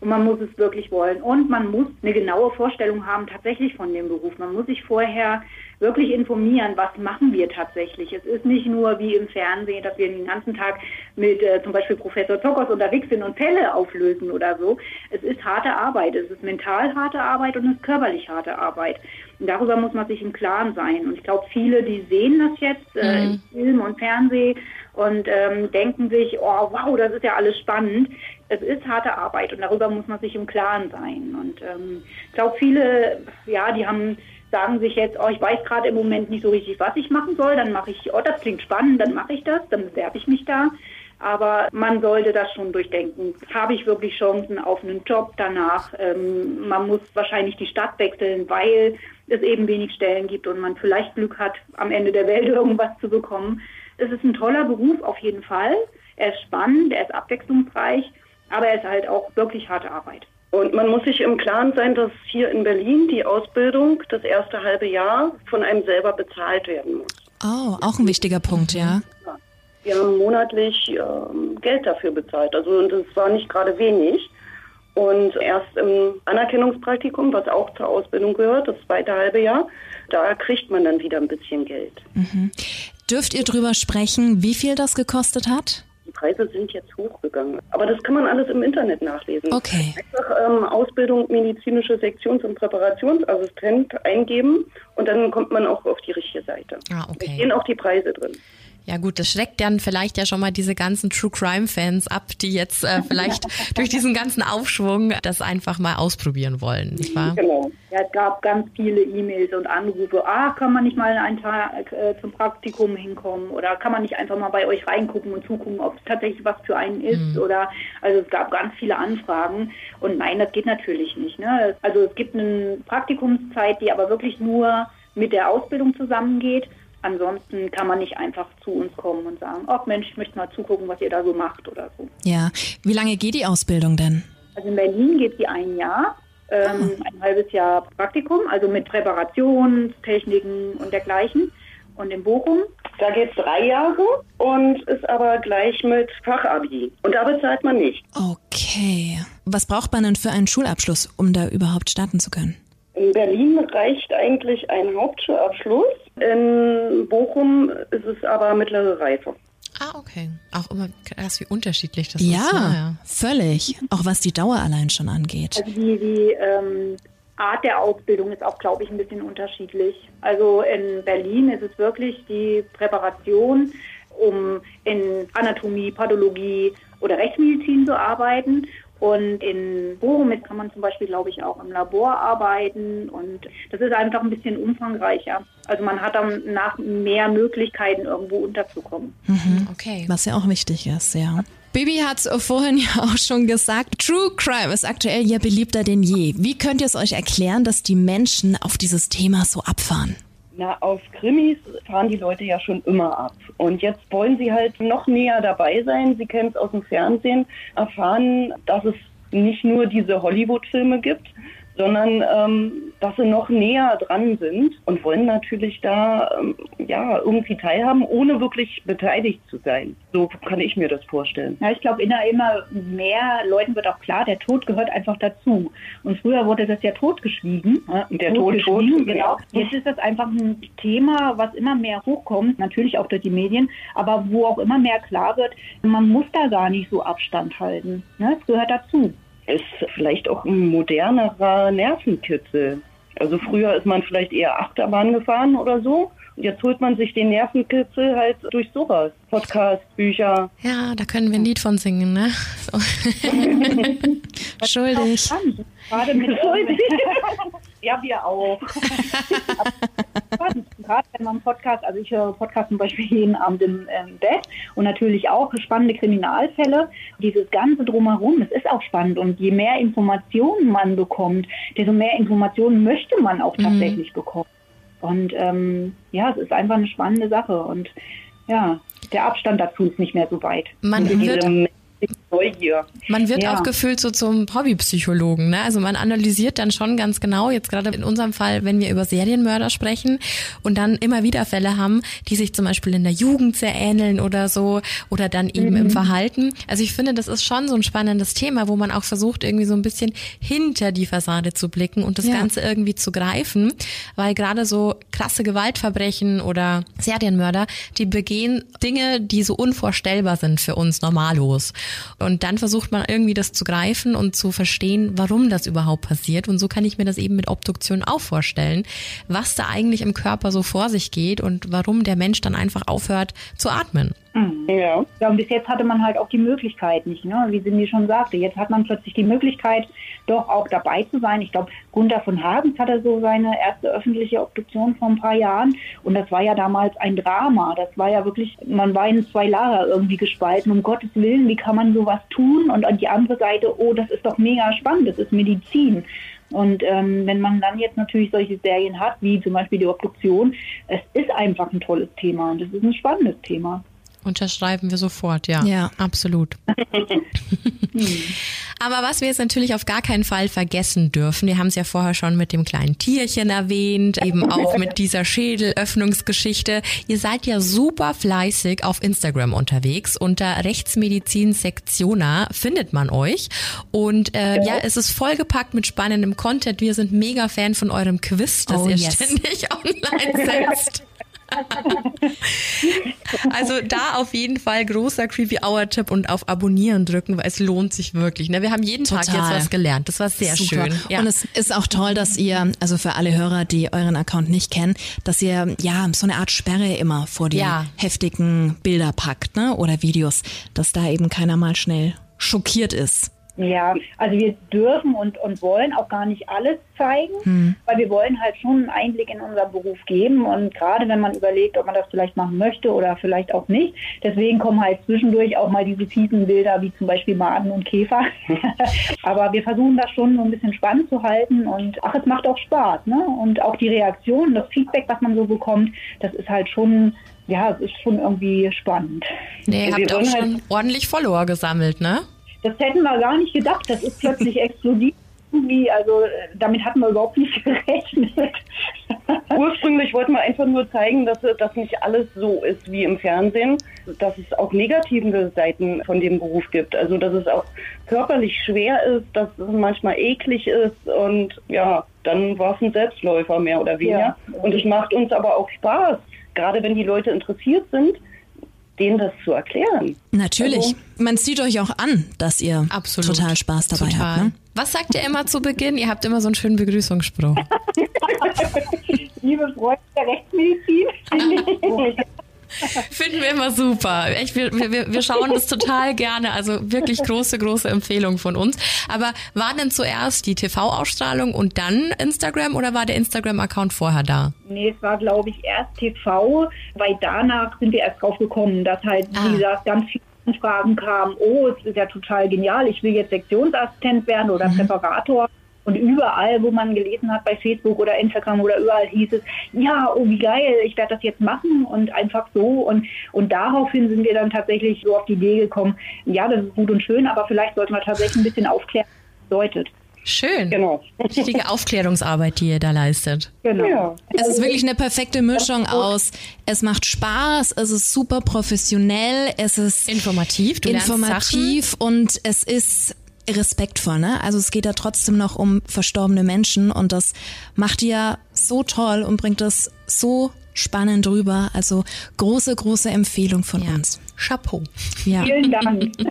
[SPEAKER 3] Und man muss es wirklich wollen. Und man muss eine genaue Vorstellung haben tatsächlich von dem Beruf. Man muss sich vorher wirklich informieren, was machen wir tatsächlich. Es ist nicht nur wie im Fernsehen, dass wir den ganzen Tag mit äh, zum Beispiel Professor Zokos unterwegs sind und Fälle auflösen oder so. Es ist harte Arbeit. Es ist mental harte Arbeit und es ist körperlich harte Arbeit. Und darüber muss man sich im Klaren sein. Und ich glaube, viele, die sehen das jetzt äh, im Film und Fernsehen und ähm, denken sich, oh wow, das ist ja alles spannend. Es ist harte Arbeit und darüber muss man sich im Klaren sein. Und ähm, ich glaube, viele, ja, die haben sagen sich jetzt, oh, ich weiß gerade im Moment nicht so richtig, was ich machen soll. Dann mache ich, oh, das klingt spannend, dann mache ich das, dann bewerbe ich mich da. Aber man sollte das schon durchdenken. Habe ich wirklich Chancen auf einen Job danach? Ähm, man muss wahrscheinlich die Stadt wechseln, weil es eben wenig Stellen gibt und man vielleicht Glück hat, am Ende der Welt [laughs] irgendwas zu bekommen. Es ist ein toller Beruf auf jeden Fall. Er ist spannend, er ist abwechslungsreich, aber er ist halt auch wirklich harte Arbeit.
[SPEAKER 5] Und man muss sich im Klaren sein, dass hier in Berlin die Ausbildung das erste halbe Jahr von einem selber bezahlt werden muss.
[SPEAKER 2] Oh, auch ein wichtiger Punkt, ja.
[SPEAKER 5] Wir haben monatlich ähm, Geld dafür bezahlt. Also und das war nicht gerade wenig. Und erst im Anerkennungspraktikum, was auch zur Ausbildung gehört, das zweite halbe Jahr, da kriegt man dann wieder ein bisschen Geld.
[SPEAKER 2] Dürft ihr drüber sprechen, wie viel das gekostet hat?
[SPEAKER 5] Die Preise sind jetzt hochgegangen. Aber das kann man alles im Internet nachlesen.
[SPEAKER 2] Okay.
[SPEAKER 5] Einfach ähm, Ausbildung medizinische Sektions- und Präparationsassistent eingeben und dann kommt man auch auf die richtige Seite.
[SPEAKER 1] Ah,
[SPEAKER 5] Da
[SPEAKER 1] okay.
[SPEAKER 5] stehen auch die Preise drin.
[SPEAKER 1] Ja gut, das schreckt dann vielleicht ja schon mal diese ganzen True Crime Fans ab, die jetzt äh, vielleicht [laughs] durch diesen ganzen Aufschwung das einfach mal ausprobieren wollen, nicht wahr?
[SPEAKER 3] Genau. Ja, es gab ganz viele E-Mails und Anrufe. Ah, kann man nicht mal einen Tag äh, zum Praktikum hinkommen oder kann man nicht einfach mal bei euch reingucken und zugucken, ob es tatsächlich was für einen ist mhm. oder also es gab ganz viele Anfragen und nein, das geht natürlich nicht. Ne? Also es gibt eine Praktikumszeit, die aber wirklich nur mit der Ausbildung zusammengeht Ansonsten kann man nicht einfach zu uns kommen und sagen, oh Mensch, ich möchte mal zugucken, was ihr da so macht oder so.
[SPEAKER 2] Ja, wie lange geht die Ausbildung denn?
[SPEAKER 3] Also in Berlin geht sie ein Jahr, ähm, oh. ein halbes Jahr Praktikum, also mit Präparationstechniken und dergleichen. Und in Bochum?
[SPEAKER 5] Da geht es drei Jahre und ist aber gleich mit Fachabi. Und da bezahlt man nicht.
[SPEAKER 2] Okay. Was braucht man denn für einen Schulabschluss, um da überhaupt starten zu können?
[SPEAKER 5] In Berlin reicht eigentlich ein Hauptschulabschluss. In Bochum ist es aber mittlere Reife.
[SPEAKER 1] Ah, okay. Auch immer krass, wie unterschiedlich das
[SPEAKER 2] ja,
[SPEAKER 1] ist.
[SPEAKER 2] Ja, ja, völlig. Auch was die Dauer allein schon angeht.
[SPEAKER 3] Also die, die ähm, Art der Ausbildung ist auch, glaube ich, ein bisschen unterschiedlich. Also in Berlin ist es wirklich die Präparation, um in Anatomie, Pathologie oder Rechtsmedizin zu arbeiten. Und in Bochum kann man zum Beispiel, glaube ich, auch im Labor arbeiten. Und das ist einfach ein bisschen umfangreicher. Also man hat dann nach mehr Möglichkeiten, irgendwo unterzukommen.
[SPEAKER 2] Mhm. Okay. Was ja auch wichtig ist, ja. Bibi hat vorhin [laughs] ja auch schon gesagt, True Crime ist aktuell ja beliebter denn je. Wie könnt ihr es euch erklären, dass die Menschen auf dieses Thema so abfahren?
[SPEAKER 5] Na, auf Krimis fahren die Leute ja schon immer ab. Und jetzt wollen sie halt noch näher dabei sein. Sie kennen es aus dem Fernsehen, erfahren, dass es nicht nur diese Hollywood-Filme gibt, sondern ähm, dass sie noch näher dran sind und wollen natürlich da ähm, ja irgendwie teilhaben, ohne wirklich beteiligt zu sein. So kann ich mir das vorstellen.
[SPEAKER 3] Ja, ich glaube, immer, immer mehr Leuten wird auch klar, der Tod gehört einfach dazu. Und früher wurde das ja totgeschwiegen.
[SPEAKER 5] Der Tod, Tod, Tod
[SPEAKER 3] genau. Jetzt ist das einfach ein Thema, was immer mehr hochkommt, natürlich auch durch die Medien, aber wo auch immer mehr klar wird, man muss da gar nicht so Abstand halten. Ne? Es gehört dazu
[SPEAKER 5] ist vielleicht auch ein modernerer Nervenkitzel. Also früher ist man vielleicht eher Achterbahn gefahren oder so. Und jetzt holt man sich den Nervenkitzel halt durch sowas. Podcast, Bücher.
[SPEAKER 1] Ja, da können wir ein Lied von singen, ne? So. [laughs] Schuldig.
[SPEAKER 3] Gerade mit [laughs] Schuldig. Ja, wir auch. [laughs] Gerade wenn man Podcast, also ich höre Podcast zum Beispiel jeden Abend im Bett und natürlich auch spannende Kriminalfälle. Dieses Ganze drumherum, es ist auch spannend und je mehr Informationen man bekommt, desto mehr Informationen möchte man auch mhm. tatsächlich mhm. bekommen. Und ähm, ja, es ist einfach eine spannende Sache und ja, der Abstand dazu ist nicht mehr so weit.
[SPEAKER 1] Man wird, Neugier. Man wird ja. auch gefühlt so zum Hobbypsychologen. Ne? Also man analysiert dann schon ganz genau, jetzt gerade in unserem Fall, wenn wir über Serienmörder sprechen und dann immer wieder Fälle haben, die sich zum Beispiel in der Jugend sehr ähneln oder so oder dann eben mhm. im Verhalten. Also ich finde, das ist schon so ein spannendes Thema, wo man auch versucht, irgendwie so ein bisschen hinter die Fassade zu blicken und das ja. Ganze irgendwie zu greifen, weil gerade so krasse Gewaltverbrechen oder Serienmörder, die begehen Dinge, die so unvorstellbar sind für uns normalos. Und dann versucht man irgendwie das zu greifen und zu verstehen, warum das überhaupt passiert. Und so kann ich mir das eben mit Obduktion auch vorstellen, was da eigentlich im Körper so vor sich geht und warum der Mensch dann einfach aufhört zu atmen.
[SPEAKER 3] Mhm. Ja. ja. Und bis jetzt hatte man halt auch die Möglichkeit nicht, ne? wie Cindy schon sagte. Jetzt hat man plötzlich die Möglichkeit, doch auch dabei zu sein. Ich glaube, Gunther von Hagens hatte so seine erste öffentliche Obduktion vor ein paar Jahren. Und das war ja damals ein Drama. Das war ja wirklich, man war in zwei Lager irgendwie gespalten. Um Gottes Willen, wie kann man sowas tun? Und an die andere Seite, oh, das ist doch mega spannend, das ist Medizin. Und ähm, wenn man dann jetzt natürlich solche Serien hat, wie zum Beispiel die Obduktion, es ist einfach ein tolles Thema und es ist ein spannendes Thema.
[SPEAKER 1] Unterschreiben wir sofort, ja. Ja. Absolut. [laughs] [laughs] Aber was wir jetzt natürlich auf gar keinen Fall vergessen dürfen, wir haben es ja vorher schon mit dem kleinen Tierchen erwähnt, eben auch mit dieser Schädelöffnungsgeschichte. Ihr seid ja super fleißig auf Instagram unterwegs. Unter Rechtsmedizin Sektiona findet man euch. Und äh, ja. ja, es ist vollgepackt mit spannendem Content. Wir sind mega Fan von eurem Quiz, das oh, ihr yes. ständig [laughs] online setzt. Also da auf jeden Fall großer Creepy Hour Tipp und auf Abonnieren drücken, weil es lohnt sich wirklich. Ne? Wir haben jeden Total. Tag jetzt was gelernt. Das war sehr Super. schön.
[SPEAKER 2] Ja. Und es ist auch toll, dass ihr, also für alle Hörer, die euren Account nicht kennen, dass ihr ja so eine Art Sperre immer vor die ja. heftigen Bilder packt, ne? Oder Videos, dass da eben keiner mal schnell schockiert ist.
[SPEAKER 3] Ja, also wir dürfen und, und wollen auch gar nicht alles zeigen, hm. weil wir wollen halt schon einen Einblick in unseren Beruf geben und gerade wenn man überlegt, ob man das vielleicht machen möchte oder vielleicht auch nicht, deswegen kommen halt zwischendurch auch mal diese fiesen Bilder wie zum Beispiel Maden und Käfer. [laughs] Aber wir versuchen das schon so ein bisschen spannend zu halten und ach, es macht auch Spaß, ne? Und auch die Reaktion, das Feedback, was man so bekommt, das ist halt schon ja, es ist schon irgendwie spannend.
[SPEAKER 1] Nee, ihr habt auch schon halt ordentlich Follower gesammelt, ne?
[SPEAKER 3] Das hätten wir gar nicht gedacht. Das ist plötzlich [laughs] explodiert. Irgendwie, also damit hatten wir überhaupt nicht [laughs] gerechnet.
[SPEAKER 5] Ursprünglich wollten wir einfach nur zeigen, dass das nicht alles so ist wie im Fernsehen, dass es auch negative Seiten von dem Beruf gibt. Also dass es auch körperlich schwer ist, dass es manchmal eklig ist und ja, dann war es ein Selbstläufer mehr oder weniger. Ja. Und es macht uns aber auch Spaß, gerade wenn die Leute interessiert sind denen das zu erklären.
[SPEAKER 2] Natürlich. Also, Man sieht euch auch an, dass ihr Absolut. total Spaß dabei total. habt. Ne?
[SPEAKER 1] Was sagt ihr immer zu Beginn? Ihr habt immer so einen schönen Begrüßungsspruch. [laughs]
[SPEAKER 3] Liebe Freunde der Rechtsmedizin. [laughs] [laughs] [laughs]
[SPEAKER 1] Finden wir immer super. Echt, wir, wir, wir schauen das total gerne. Also wirklich große, große Empfehlung von uns. Aber war denn zuerst die TV-Ausstrahlung und dann Instagram oder war der Instagram-Account vorher da?
[SPEAKER 3] Nee, es war, glaube ich, erst TV, weil danach sind wir erst drauf gekommen, dass halt, ah. wie gesagt, ganz viele Fragen kamen, oh, es ist ja total genial, ich will jetzt Sektionsassistent werden oder mhm. Präparator. Und überall, wo man gelesen hat, bei Facebook oder Instagram oder überall hieß es, ja, oh wie geil, ich werde das jetzt machen und einfach so. Und, und daraufhin sind wir dann tatsächlich so auf die Idee gekommen, ja, das ist gut und schön, aber vielleicht sollten wir tatsächlich ein bisschen aufklären, was das bedeutet.
[SPEAKER 1] Schön. Genau. Richtige Aufklärungsarbeit, die ihr da leistet.
[SPEAKER 2] Genau. Ja. Es ist wirklich eine perfekte Mischung aus. Es macht Spaß, es ist super professionell, es ist
[SPEAKER 1] informativ,
[SPEAKER 2] du informativ und es ist respektvoll, ne? Also es geht ja trotzdem noch um verstorbene Menschen und das macht ihr so toll und bringt es so spannend rüber. Also große, große Empfehlung von ja. uns.
[SPEAKER 1] Chapeau.
[SPEAKER 3] Ja. Vielen Dank. [laughs]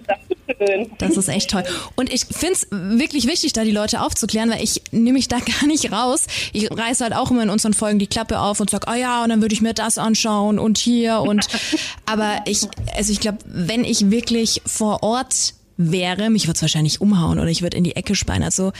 [SPEAKER 2] Das ist echt toll. Und ich finde es wirklich wichtig, da die Leute aufzuklären, weil ich nehme mich da [laughs] gar nicht raus. Ich reiße halt auch immer in unseren Folgen die Klappe auf und sag, oh ja, und dann würde ich mir das anschauen und hier und [laughs] aber ich, also ich glaube, wenn ich wirklich vor Ort wäre, mich würde es wahrscheinlich umhauen oder ich würde in die Ecke speien. Also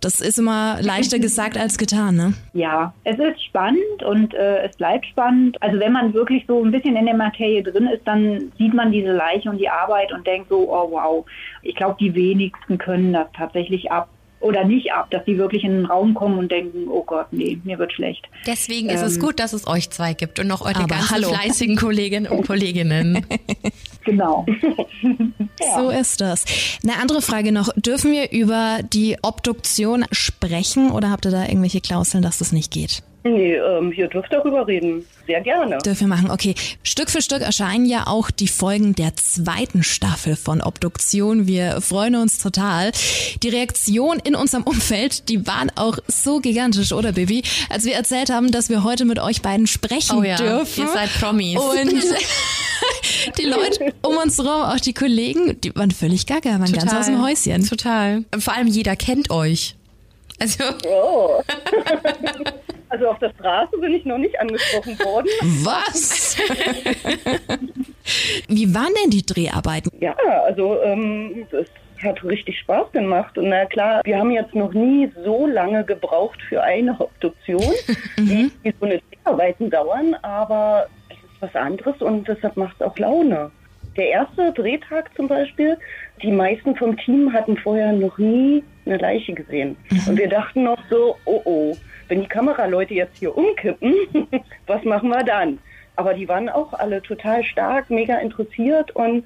[SPEAKER 2] das ist immer leichter gesagt als getan, ne?
[SPEAKER 3] Ja, es ist spannend und äh, es bleibt spannend. Also wenn man wirklich so ein bisschen in der Materie drin ist, dann sieht man diese Leiche und die Arbeit und denkt so, oh wow. Ich glaube, die wenigsten können das tatsächlich ab oder nicht ab, dass die wirklich in den Raum kommen und denken, oh Gott, nee, mir wird schlecht.
[SPEAKER 1] Deswegen ähm, ist es ähm, gut, dass es euch zwei gibt und noch eure ganzen hallo. fleißigen Kolleginnen und Kolleginnen. [laughs]
[SPEAKER 3] genau. [laughs]
[SPEAKER 2] ja. So ist das. Eine andere Frage noch. Dürfen wir über die Obduktion sprechen oder habt ihr da irgendwelche Klauseln, dass das nicht geht?
[SPEAKER 5] Nee, ähm, ihr dürft darüber reden. Sehr gerne.
[SPEAKER 2] Dürfen wir machen. Okay. Stück für Stück erscheinen ja auch die Folgen der zweiten Staffel von Obduktion. Wir freuen uns total. Die Reaktion in unserem Umfeld, die waren auch so gigantisch, oder Baby? Als wir erzählt haben, dass wir heute mit euch beiden sprechen
[SPEAKER 1] oh ja,
[SPEAKER 2] dürfen.
[SPEAKER 1] Ihr seid Promis.
[SPEAKER 2] Und [laughs] die Leute um uns rum, auch die Kollegen, die waren völlig gaga, waren total, ganz aus dem Häuschen.
[SPEAKER 1] Total. Vor allem jeder kennt euch. Also.
[SPEAKER 5] Oh. [laughs] [laughs] Also auf der Straße bin ich noch nicht angesprochen worden.
[SPEAKER 2] Was? Wie waren denn die Dreharbeiten?
[SPEAKER 5] Ja, also ähm, es hat richtig Spaß gemacht. Und na klar, wir haben jetzt noch nie so lange gebraucht für eine Obduktion, [laughs] mhm. wie so eine Dreharbeiten dauern, aber es ist was anderes und deshalb macht es auch Laune. Der erste Drehtag zum Beispiel, die meisten vom Team hatten vorher noch nie eine Leiche gesehen. Mhm. Und wir dachten noch so, oh oh, wenn die Kameraleute jetzt hier umkippen, [laughs] was machen wir dann? Aber die waren auch alle total stark, mega interessiert und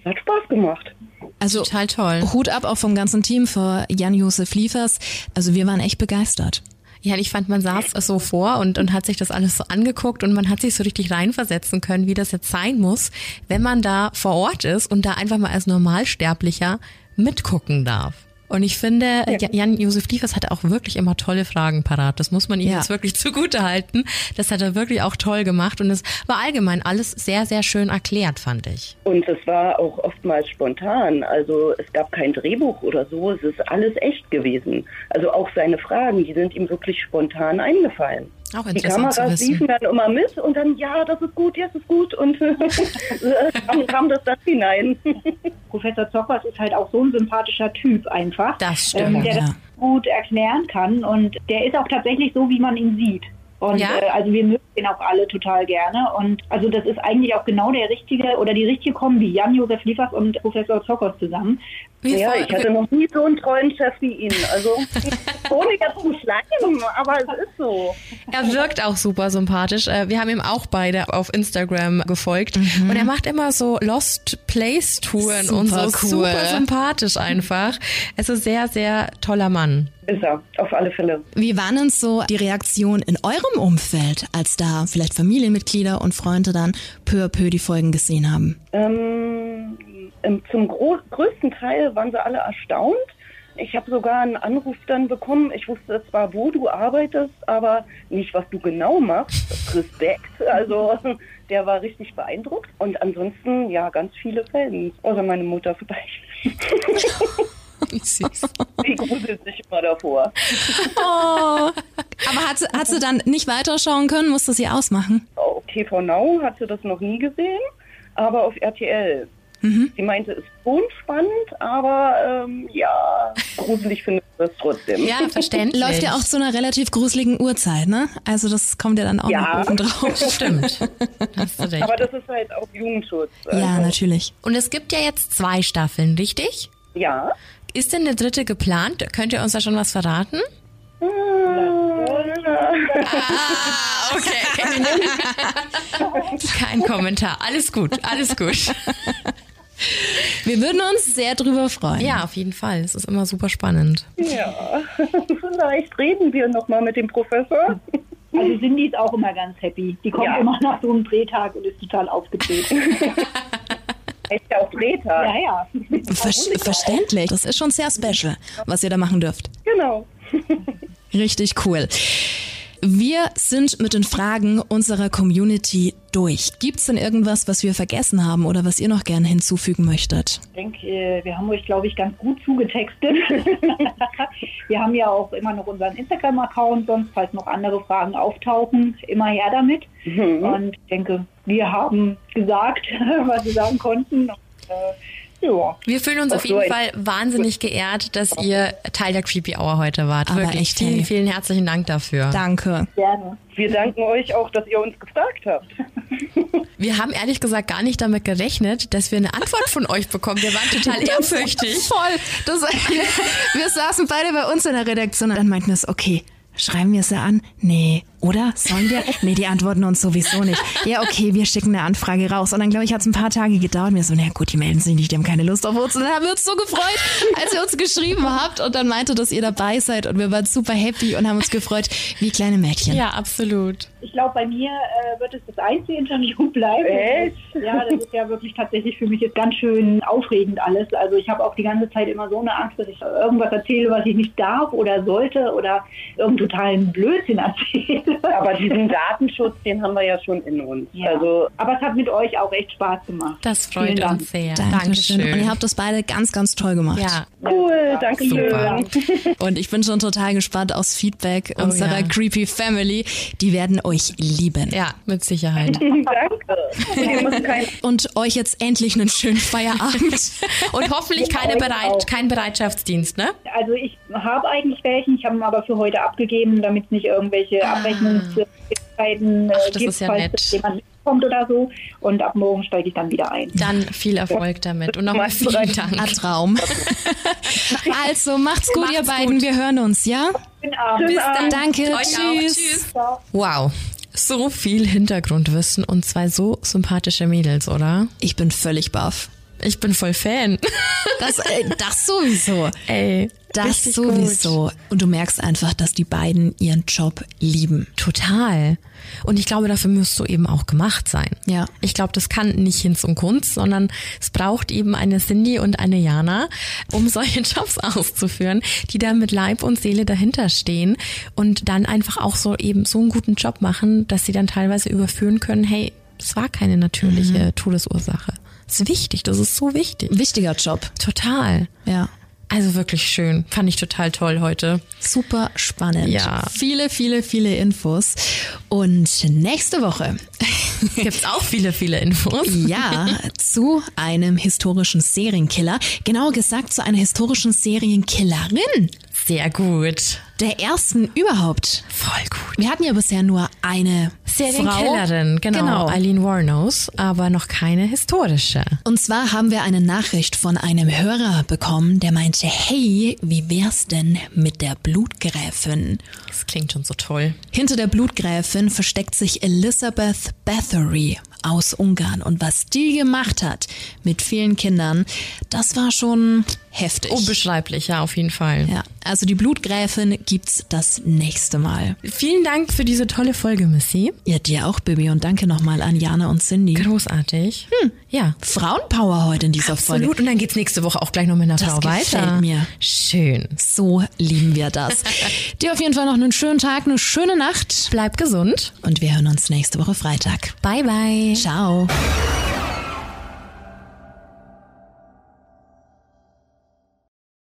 [SPEAKER 5] es hat Spaß gemacht.
[SPEAKER 2] Also total toll. Hut ab auch vom ganzen Team für Jan-Josef Liefers. Also wir waren echt begeistert.
[SPEAKER 1] Ja, ich fand, man saß es so vor und, und hat sich das alles so angeguckt und man hat sich so richtig reinversetzen können, wie das jetzt sein muss, wenn man da vor Ort ist und da einfach mal als Normalsterblicher mitgucken darf. Und ich finde, ja. Jan-Josef Liefers hatte auch wirklich immer tolle Fragen parat. Das muss man ihm
[SPEAKER 2] Ja.
[SPEAKER 1] jetzt wirklich [laughs] zugute halten. Das hat er wirklich auch toll gemacht. Und es war allgemein alles sehr, sehr schön erklärt, fand ich.
[SPEAKER 5] Und es war auch oftmals spontan. Also es gab kein Drehbuch oder so. Es ist alles echt gewesen. Also auch seine Fragen, die sind ihm wirklich spontan eingefallen.
[SPEAKER 1] Auch
[SPEAKER 5] Die
[SPEAKER 1] interessant zu
[SPEAKER 5] Kameras liefen dann immer mit und dann, ja, das ist gut, jetzt ist gut. Und [laughs] dann kam das dann hinein. [laughs]
[SPEAKER 3] Professor Zockers ist halt auch so ein sympathischer Typ einfach.
[SPEAKER 1] Das stimmt,
[SPEAKER 3] Ähm, der
[SPEAKER 2] ja.
[SPEAKER 3] das gut erklären kann und der ist auch tatsächlich so, wie man ihn sieht. Und
[SPEAKER 1] Ja?
[SPEAKER 3] äh, also wir mögen ihn auch alle total gerne. Und also das ist eigentlich auch genau der richtige oder die richtige Kombi, Jan-Josef Liefers und Professor Zockers zusammen.
[SPEAKER 1] Wir
[SPEAKER 5] Ja, ich hatte noch nie so einen tollen Chef wie ihn. Also [laughs] ohne jetzt zu schleimen, aber es ist so.
[SPEAKER 1] Er wirkt auch super sympathisch. Äh, Wir haben ihm auch beide auf Instagram gefolgt. Und er macht immer so Lost Place Touren und so.
[SPEAKER 2] Super cool.
[SPEAKER 1] Super sympathisch einfach. Es ist sehr, sehr toller Mann.
[SPEAKER 5] Ist er, auf alle Fälle.
[SPEAKER 2] Wie waren denn so die Reaktionen in eurem Umfeld, als da vielleicht Familienmitglieder und Freunde dann peu à peu die Folgen gesehen haben?
[SPEAKER 5] Ähm, ähm, zum gro größten Teil waren sie alle erstaunt. Ich habe sogar einen Anruf dann bekommen. Ich wusste zwar, wo du arbeitest, aber nicht, was du genau machst. Respekt. [laughs] Also der war richtig beeindruckt. Und ansonsten, ja, ganz viele Fans. Außer meine Mutter vielleicht. [laughs]
[SPEAKER 1] Süß.
[SPEAKER 5] Die gruselt sich immer davor.
[SPEAKER 2] Oh. Aber hat, sie- hat sie dann nicht weiterschauen können? Musste sie ausmachen?
[SPEAKER 5] Auf TV Now hat sie das noch nie gesehen, aber auf RTL. Sie meinte, es ist schon spannend, aber ähm, ja, gruselig findet sie das trotzdem.
[SPEAKER 1] Ja, verständlich.
[SPEAKER 2] Läuft ja auch zu einer relativ gruseligen Uhrzeit, ne? Also das kommt ja dann auch
[SPEAKER 5] Ja.
[SPEAKER 2] noch oben drauf.
[SPEAKER 1] Stimmt. Hast du recht.
[SPEAKER 5] Aber das ist halt auch Jugendschutz.
[SPEAKER 2] Ja,
[SPEAKER 5] also,
[SPEAKER 2] natürlich.
[SPEAKER 1] Und es gibt ja jetzt zwei Staffeln, richtig?
[SPEAKER 5] Ja.
[SPEAKER 1] Ist denn eine dritte geplant? Könnt ihr uns da schon was verraten? Ah, okay. [laughs] Kein Kommentar. Alles gut, alles gut.
[SPEAKER 2] Wir würden uns sehr drüber freuen.
[SPEAKER 1] Ja, auf jeden Fall. Es ist immer super spannend.
[SPEAKER 5] Ja, [laughs] vielleicht reden wir nochmal mit dem Professor.
[SPEAKER 3] Also Cindy ist auch immer ganz happy. Die kommt
[SPEAKER 5] Ja.
[SPEAKER 3] immer nach so einem Drehtag und ist total aufgedreht. [laughs]
[SPEAKER 5] Ist ja auch Drehtag.
[SPEAKER 3] ja, ja.
[SPEAKER 2] Ver verständlich. Das ist schon sehr special, was ihr da machen dürft.
[SPEAKER 5] Genau.
[SPEAKER 2] Richtig cool. Wir sind mit den Fragen unserer Community durch. Gibt's denn irgendwas, was wir vergessen haben oder was ihr noch gerne hinzufügen möchtet?
[SPEAKER 3] Ich denke, äh, wir haben euch, glaube ich, ganz gut zugetextet. [laughs] wir haben ja auch immer noch unseren Instagram-Account, sonst falls noch andere Fragen auftauchen, immer her damit. Und ich denke, wir haben gesagt, [laughs] was wir sagen konnten. Und, äh, ja.
[SPEAKER 1] Wir fühlen uns
[SPEAKER 5] Ach
[SPEAKER 1] auf jeden
[SPEAKER 5] so,
[SPEAKER 1] Fall wahnsinnig geehrt, dass ihr Teil der Creepy Hour heute wart.
[SPEAKER 2] Aber
[SPEAKER 1] Wirklich
[SPEAKER 2] echt,
[SPEAKER 1] vielen, vielen herzlichen Dank dafür.
[SPEAKER 2] Danke.
[SPEAKER 3] Gerne.
[SPEAKER 5] Wir danken euch auch, dass ihr uns gefragt habt. [laughs]
[SPEAKER 1] Wir haben ehrlich gesagt gar nicht damit gerechnet, dass wir eine Antwort von euch bekommen. Wir waren total [laughs] ehrfürchtig.
[SPEAKER 2] Voll. Das, [laughs] wir saßen beide bei uns in der Redaktion und dann meinten wir es, okay, schreiben wir sie an? Nee. Oder? Sollen wir? [laughs] Nee, die antworten uns sowieso nicht. Ja, okay, wir schicken eine Anfrage raus. Und dann, glaube ich, hat es ein paar Tage gedauert. Mir so, na gut, die melden sich nicht, die haben keine Lust auf uns. Und dann haben wir uns so gefreut, als ihr uns geschrieben habt und dann meinte, dass ihr dabei seid. Und wir waren super happy und haben uns gefreut, wie kleine Mädchen.
[SPEAKER 1] Ja, absolut.
[SPEAKER 3] Ich glaube, bei mir äh, wird es das einzige Interview [laughs] bleiben.
[SPEAKER 5] Echt?
[SPEAKER 3] Ja, das ist ja wirklich tatsächlich für mich jetzt ganz schön aufregend alles. Also ich habe auch die ganze Zeit immer so eine Angst, dass ich irgendwas erzähle, was ich nicht darf oder sollte oder irgendeinen totalen Blödsinn erzähle. [laughs]
[SPEAKER 5] Aber diesen Datenschutz, den haben wir ja schon in uns.
[SPEAKER 3] Ja.
[SPEAKER 5] Also
[SPEAKER 3] Aber es hat mit euch auch echt Spaß gemacht.
[SPEAKER 1] Das freut
[SPEAKER 3] Vielen Dank.
[SPEAKER 1] uns sehr.
[SPEAKER 2] Dankeschön. Und ihr habt das beide ganz, ganz toll gemacht.
[SPEAKER 1] Ja,
[SPEAKER 5] cool, danke
[SPEAKER 1] super.
[SPEAKER 5] schön. [laughs]
[SPEAKER 2] Und ich bin schon total gespannt aufs Feedback unserer
[SPEAKER 1] Oh ja.
[SPEAKER 2] Creepy Family. Die werden euch lieben.
[SPEAKER 1] ja, mit Sicherheit. [laughs]
[SPEAKER 5] Danke.
[SPEAKER 2] Und euch jetzt endlich einen schönen Feierabend.
[SPEAKER 1] Und hoffentlich keine Bereit
[SPEAKER 3] auch.
[SPEAKER 1] kein Bereitschaftsdienst, ne?
[SPEAKER 3] Also ich habe eigentlich welchen, ich habe ihn aber für heute abgegeben, damit es nicht irgendwelche Abrechnungsmöglichkeiten äh,
[SPEAKER 1] Ach, das
[SPEAKER 3] gibt,
[SPEAKER 1] ist ja
[SPEAKER 3] falls
[SPEAKER 1] nett.
[SPEAKER 3] jemand mitkommt oder so. Und ab morgen steige ich dann wieder ein.
[SPEAKER 1] Dann viel Erfolg damit und [laughs] nochmal vielen
[SPEAKER 2] Ein
[SPEAKER 1] Dank.
[SPEAKER 2] Traum. [laughs] Also macht's gut, ihr
[SPEAKER 1] Macht's
[SPEAKER 2] beiden.
[SPEAKER 1] gut.
[SPEAKER 2] Wir hören uns, ja?
[SPEAKER 3] Schönen Abend.
[SPEAKER 5] Bis dann.
[SPEAKER 2] Danke.
[SPEAKER 1] Euch.
[SPEAKER 2] Tschüss.
[SPEAKER 1] Tschüss. Wow. So viel Hintergrundwissen und zwei so sympathische Mädels, oder?
[SPEAKER 2] Ich bin völlig baff.
[SPEAKER 1] Ich bin voll Fan. [laughs]
[SPEAKER 2] Das, äh, das sowieso.
[SPEAKER 1] Ey,
[SPEAKER 2] Das sowieso.
[SPEAKER 1] Gut.
[SPEAKER 2] Und du merkst einfach, dass die beiden ihren Job lieben.
[SPEAKER 1] Total. Und ich glaube, dafür musst du eben auch gemacht sein.
[SPEAKER 2] Ja.
[SPEAKER 1] Ich glaube, das kann nicht Hinz und Kunst, sondern es braucht eben eine Cindy und eine Jana, um [laughs] solche Jobs auszuführen, die da mit Leib und Seele dahinter stehen und dann einfach auch so eben so einen guten Job machen, dass sie dann teilweise überführen können, hey, es war keine natürliche Todesursache. Das ist wichtig, das ist so wichtig.
[SPEAKER 2] Wichtiger Job.
[SPEAKER 1] Total.
[SPEAKER 2] Ja.
[SPEAKER 1] Also wirklich schön. Fand ich total toll heute.
[SPEAKER 2] Super spannend.
[SPEAKER 1] Ja.
[SPEAKER 2] Viele, viele, viele Infos. Und nächste Woche, [laughs]
[SPEAKER 1] Gibt's auch viele, viele Infos.
[SPEAKER 2] ja, zu einem historischen Serienkiller. Genauer gesagt zu einer historischen Serienkillerin.
[SPEAKER 1] Sehr gut.
[SPEAKER 2] Der ersten überhaupt.
[SPEAKER 1] Voll gut.
[SPEAKER 2] Wir hatten ja bisher nur eine
[SPEAKER 1] Serienkillerin, genau,
[SPEAKER 2] Genau.
[SPEAKER 1] Eileen Warnos, aber noch keine historische.
[SPEAKER 2] Und zwar haben wir eine Nachricht von einem Hörer bekommen, der meinte, hey, wie wär's denn mit der Blutgräfin?
[SPEAKER 1] Das klingt schon so toll.
[SPEAKER 2] Hinter der Blutgräfin versteckt sich Elizabeth Bathory aus Ungarn. Und was die gemacht hat mit vielen Kindern, das war schon heftig.
[SPEAKER 1] Unbeschreiblich, ja, auf jeden Fall.
[SPEAKER 2] ja, also die Blutgräfin gibt's das nächste Mal.
[SPEAKER 1] Vielen Dank für diese tolle Folge, Missy.
[SPEAKER 2] Ja, dir auch, Bibi. Und danke nochmal an Jana und Cindy.
[SPEAKER 1] Großartig. Hm. Ja.
[SPEAKER 2] Frauenpower heute in dieser Folge.
[SPEAKER 1] Absolut. Und dann geht's nächste Woche auch gleich noch mit einer
[SPEAKER 2] Das
[SPEAKER 1] Frau weiter.
[SPEAKER 2] mir.
[SPEAKER 1] Schön.
[SPEAKER 2] So lieben wir das. [laughs] Dir auf jeden Fall noch einen schönen Tag, eine schöne Nacht.
[SPEAKER 1] Bleib gesund.
[SPEAKER 2] Und wir hören uns nächste Woche Freitag.
[SPEAKER 1] Bye, bye.
[SPEAKER 2] Ciao.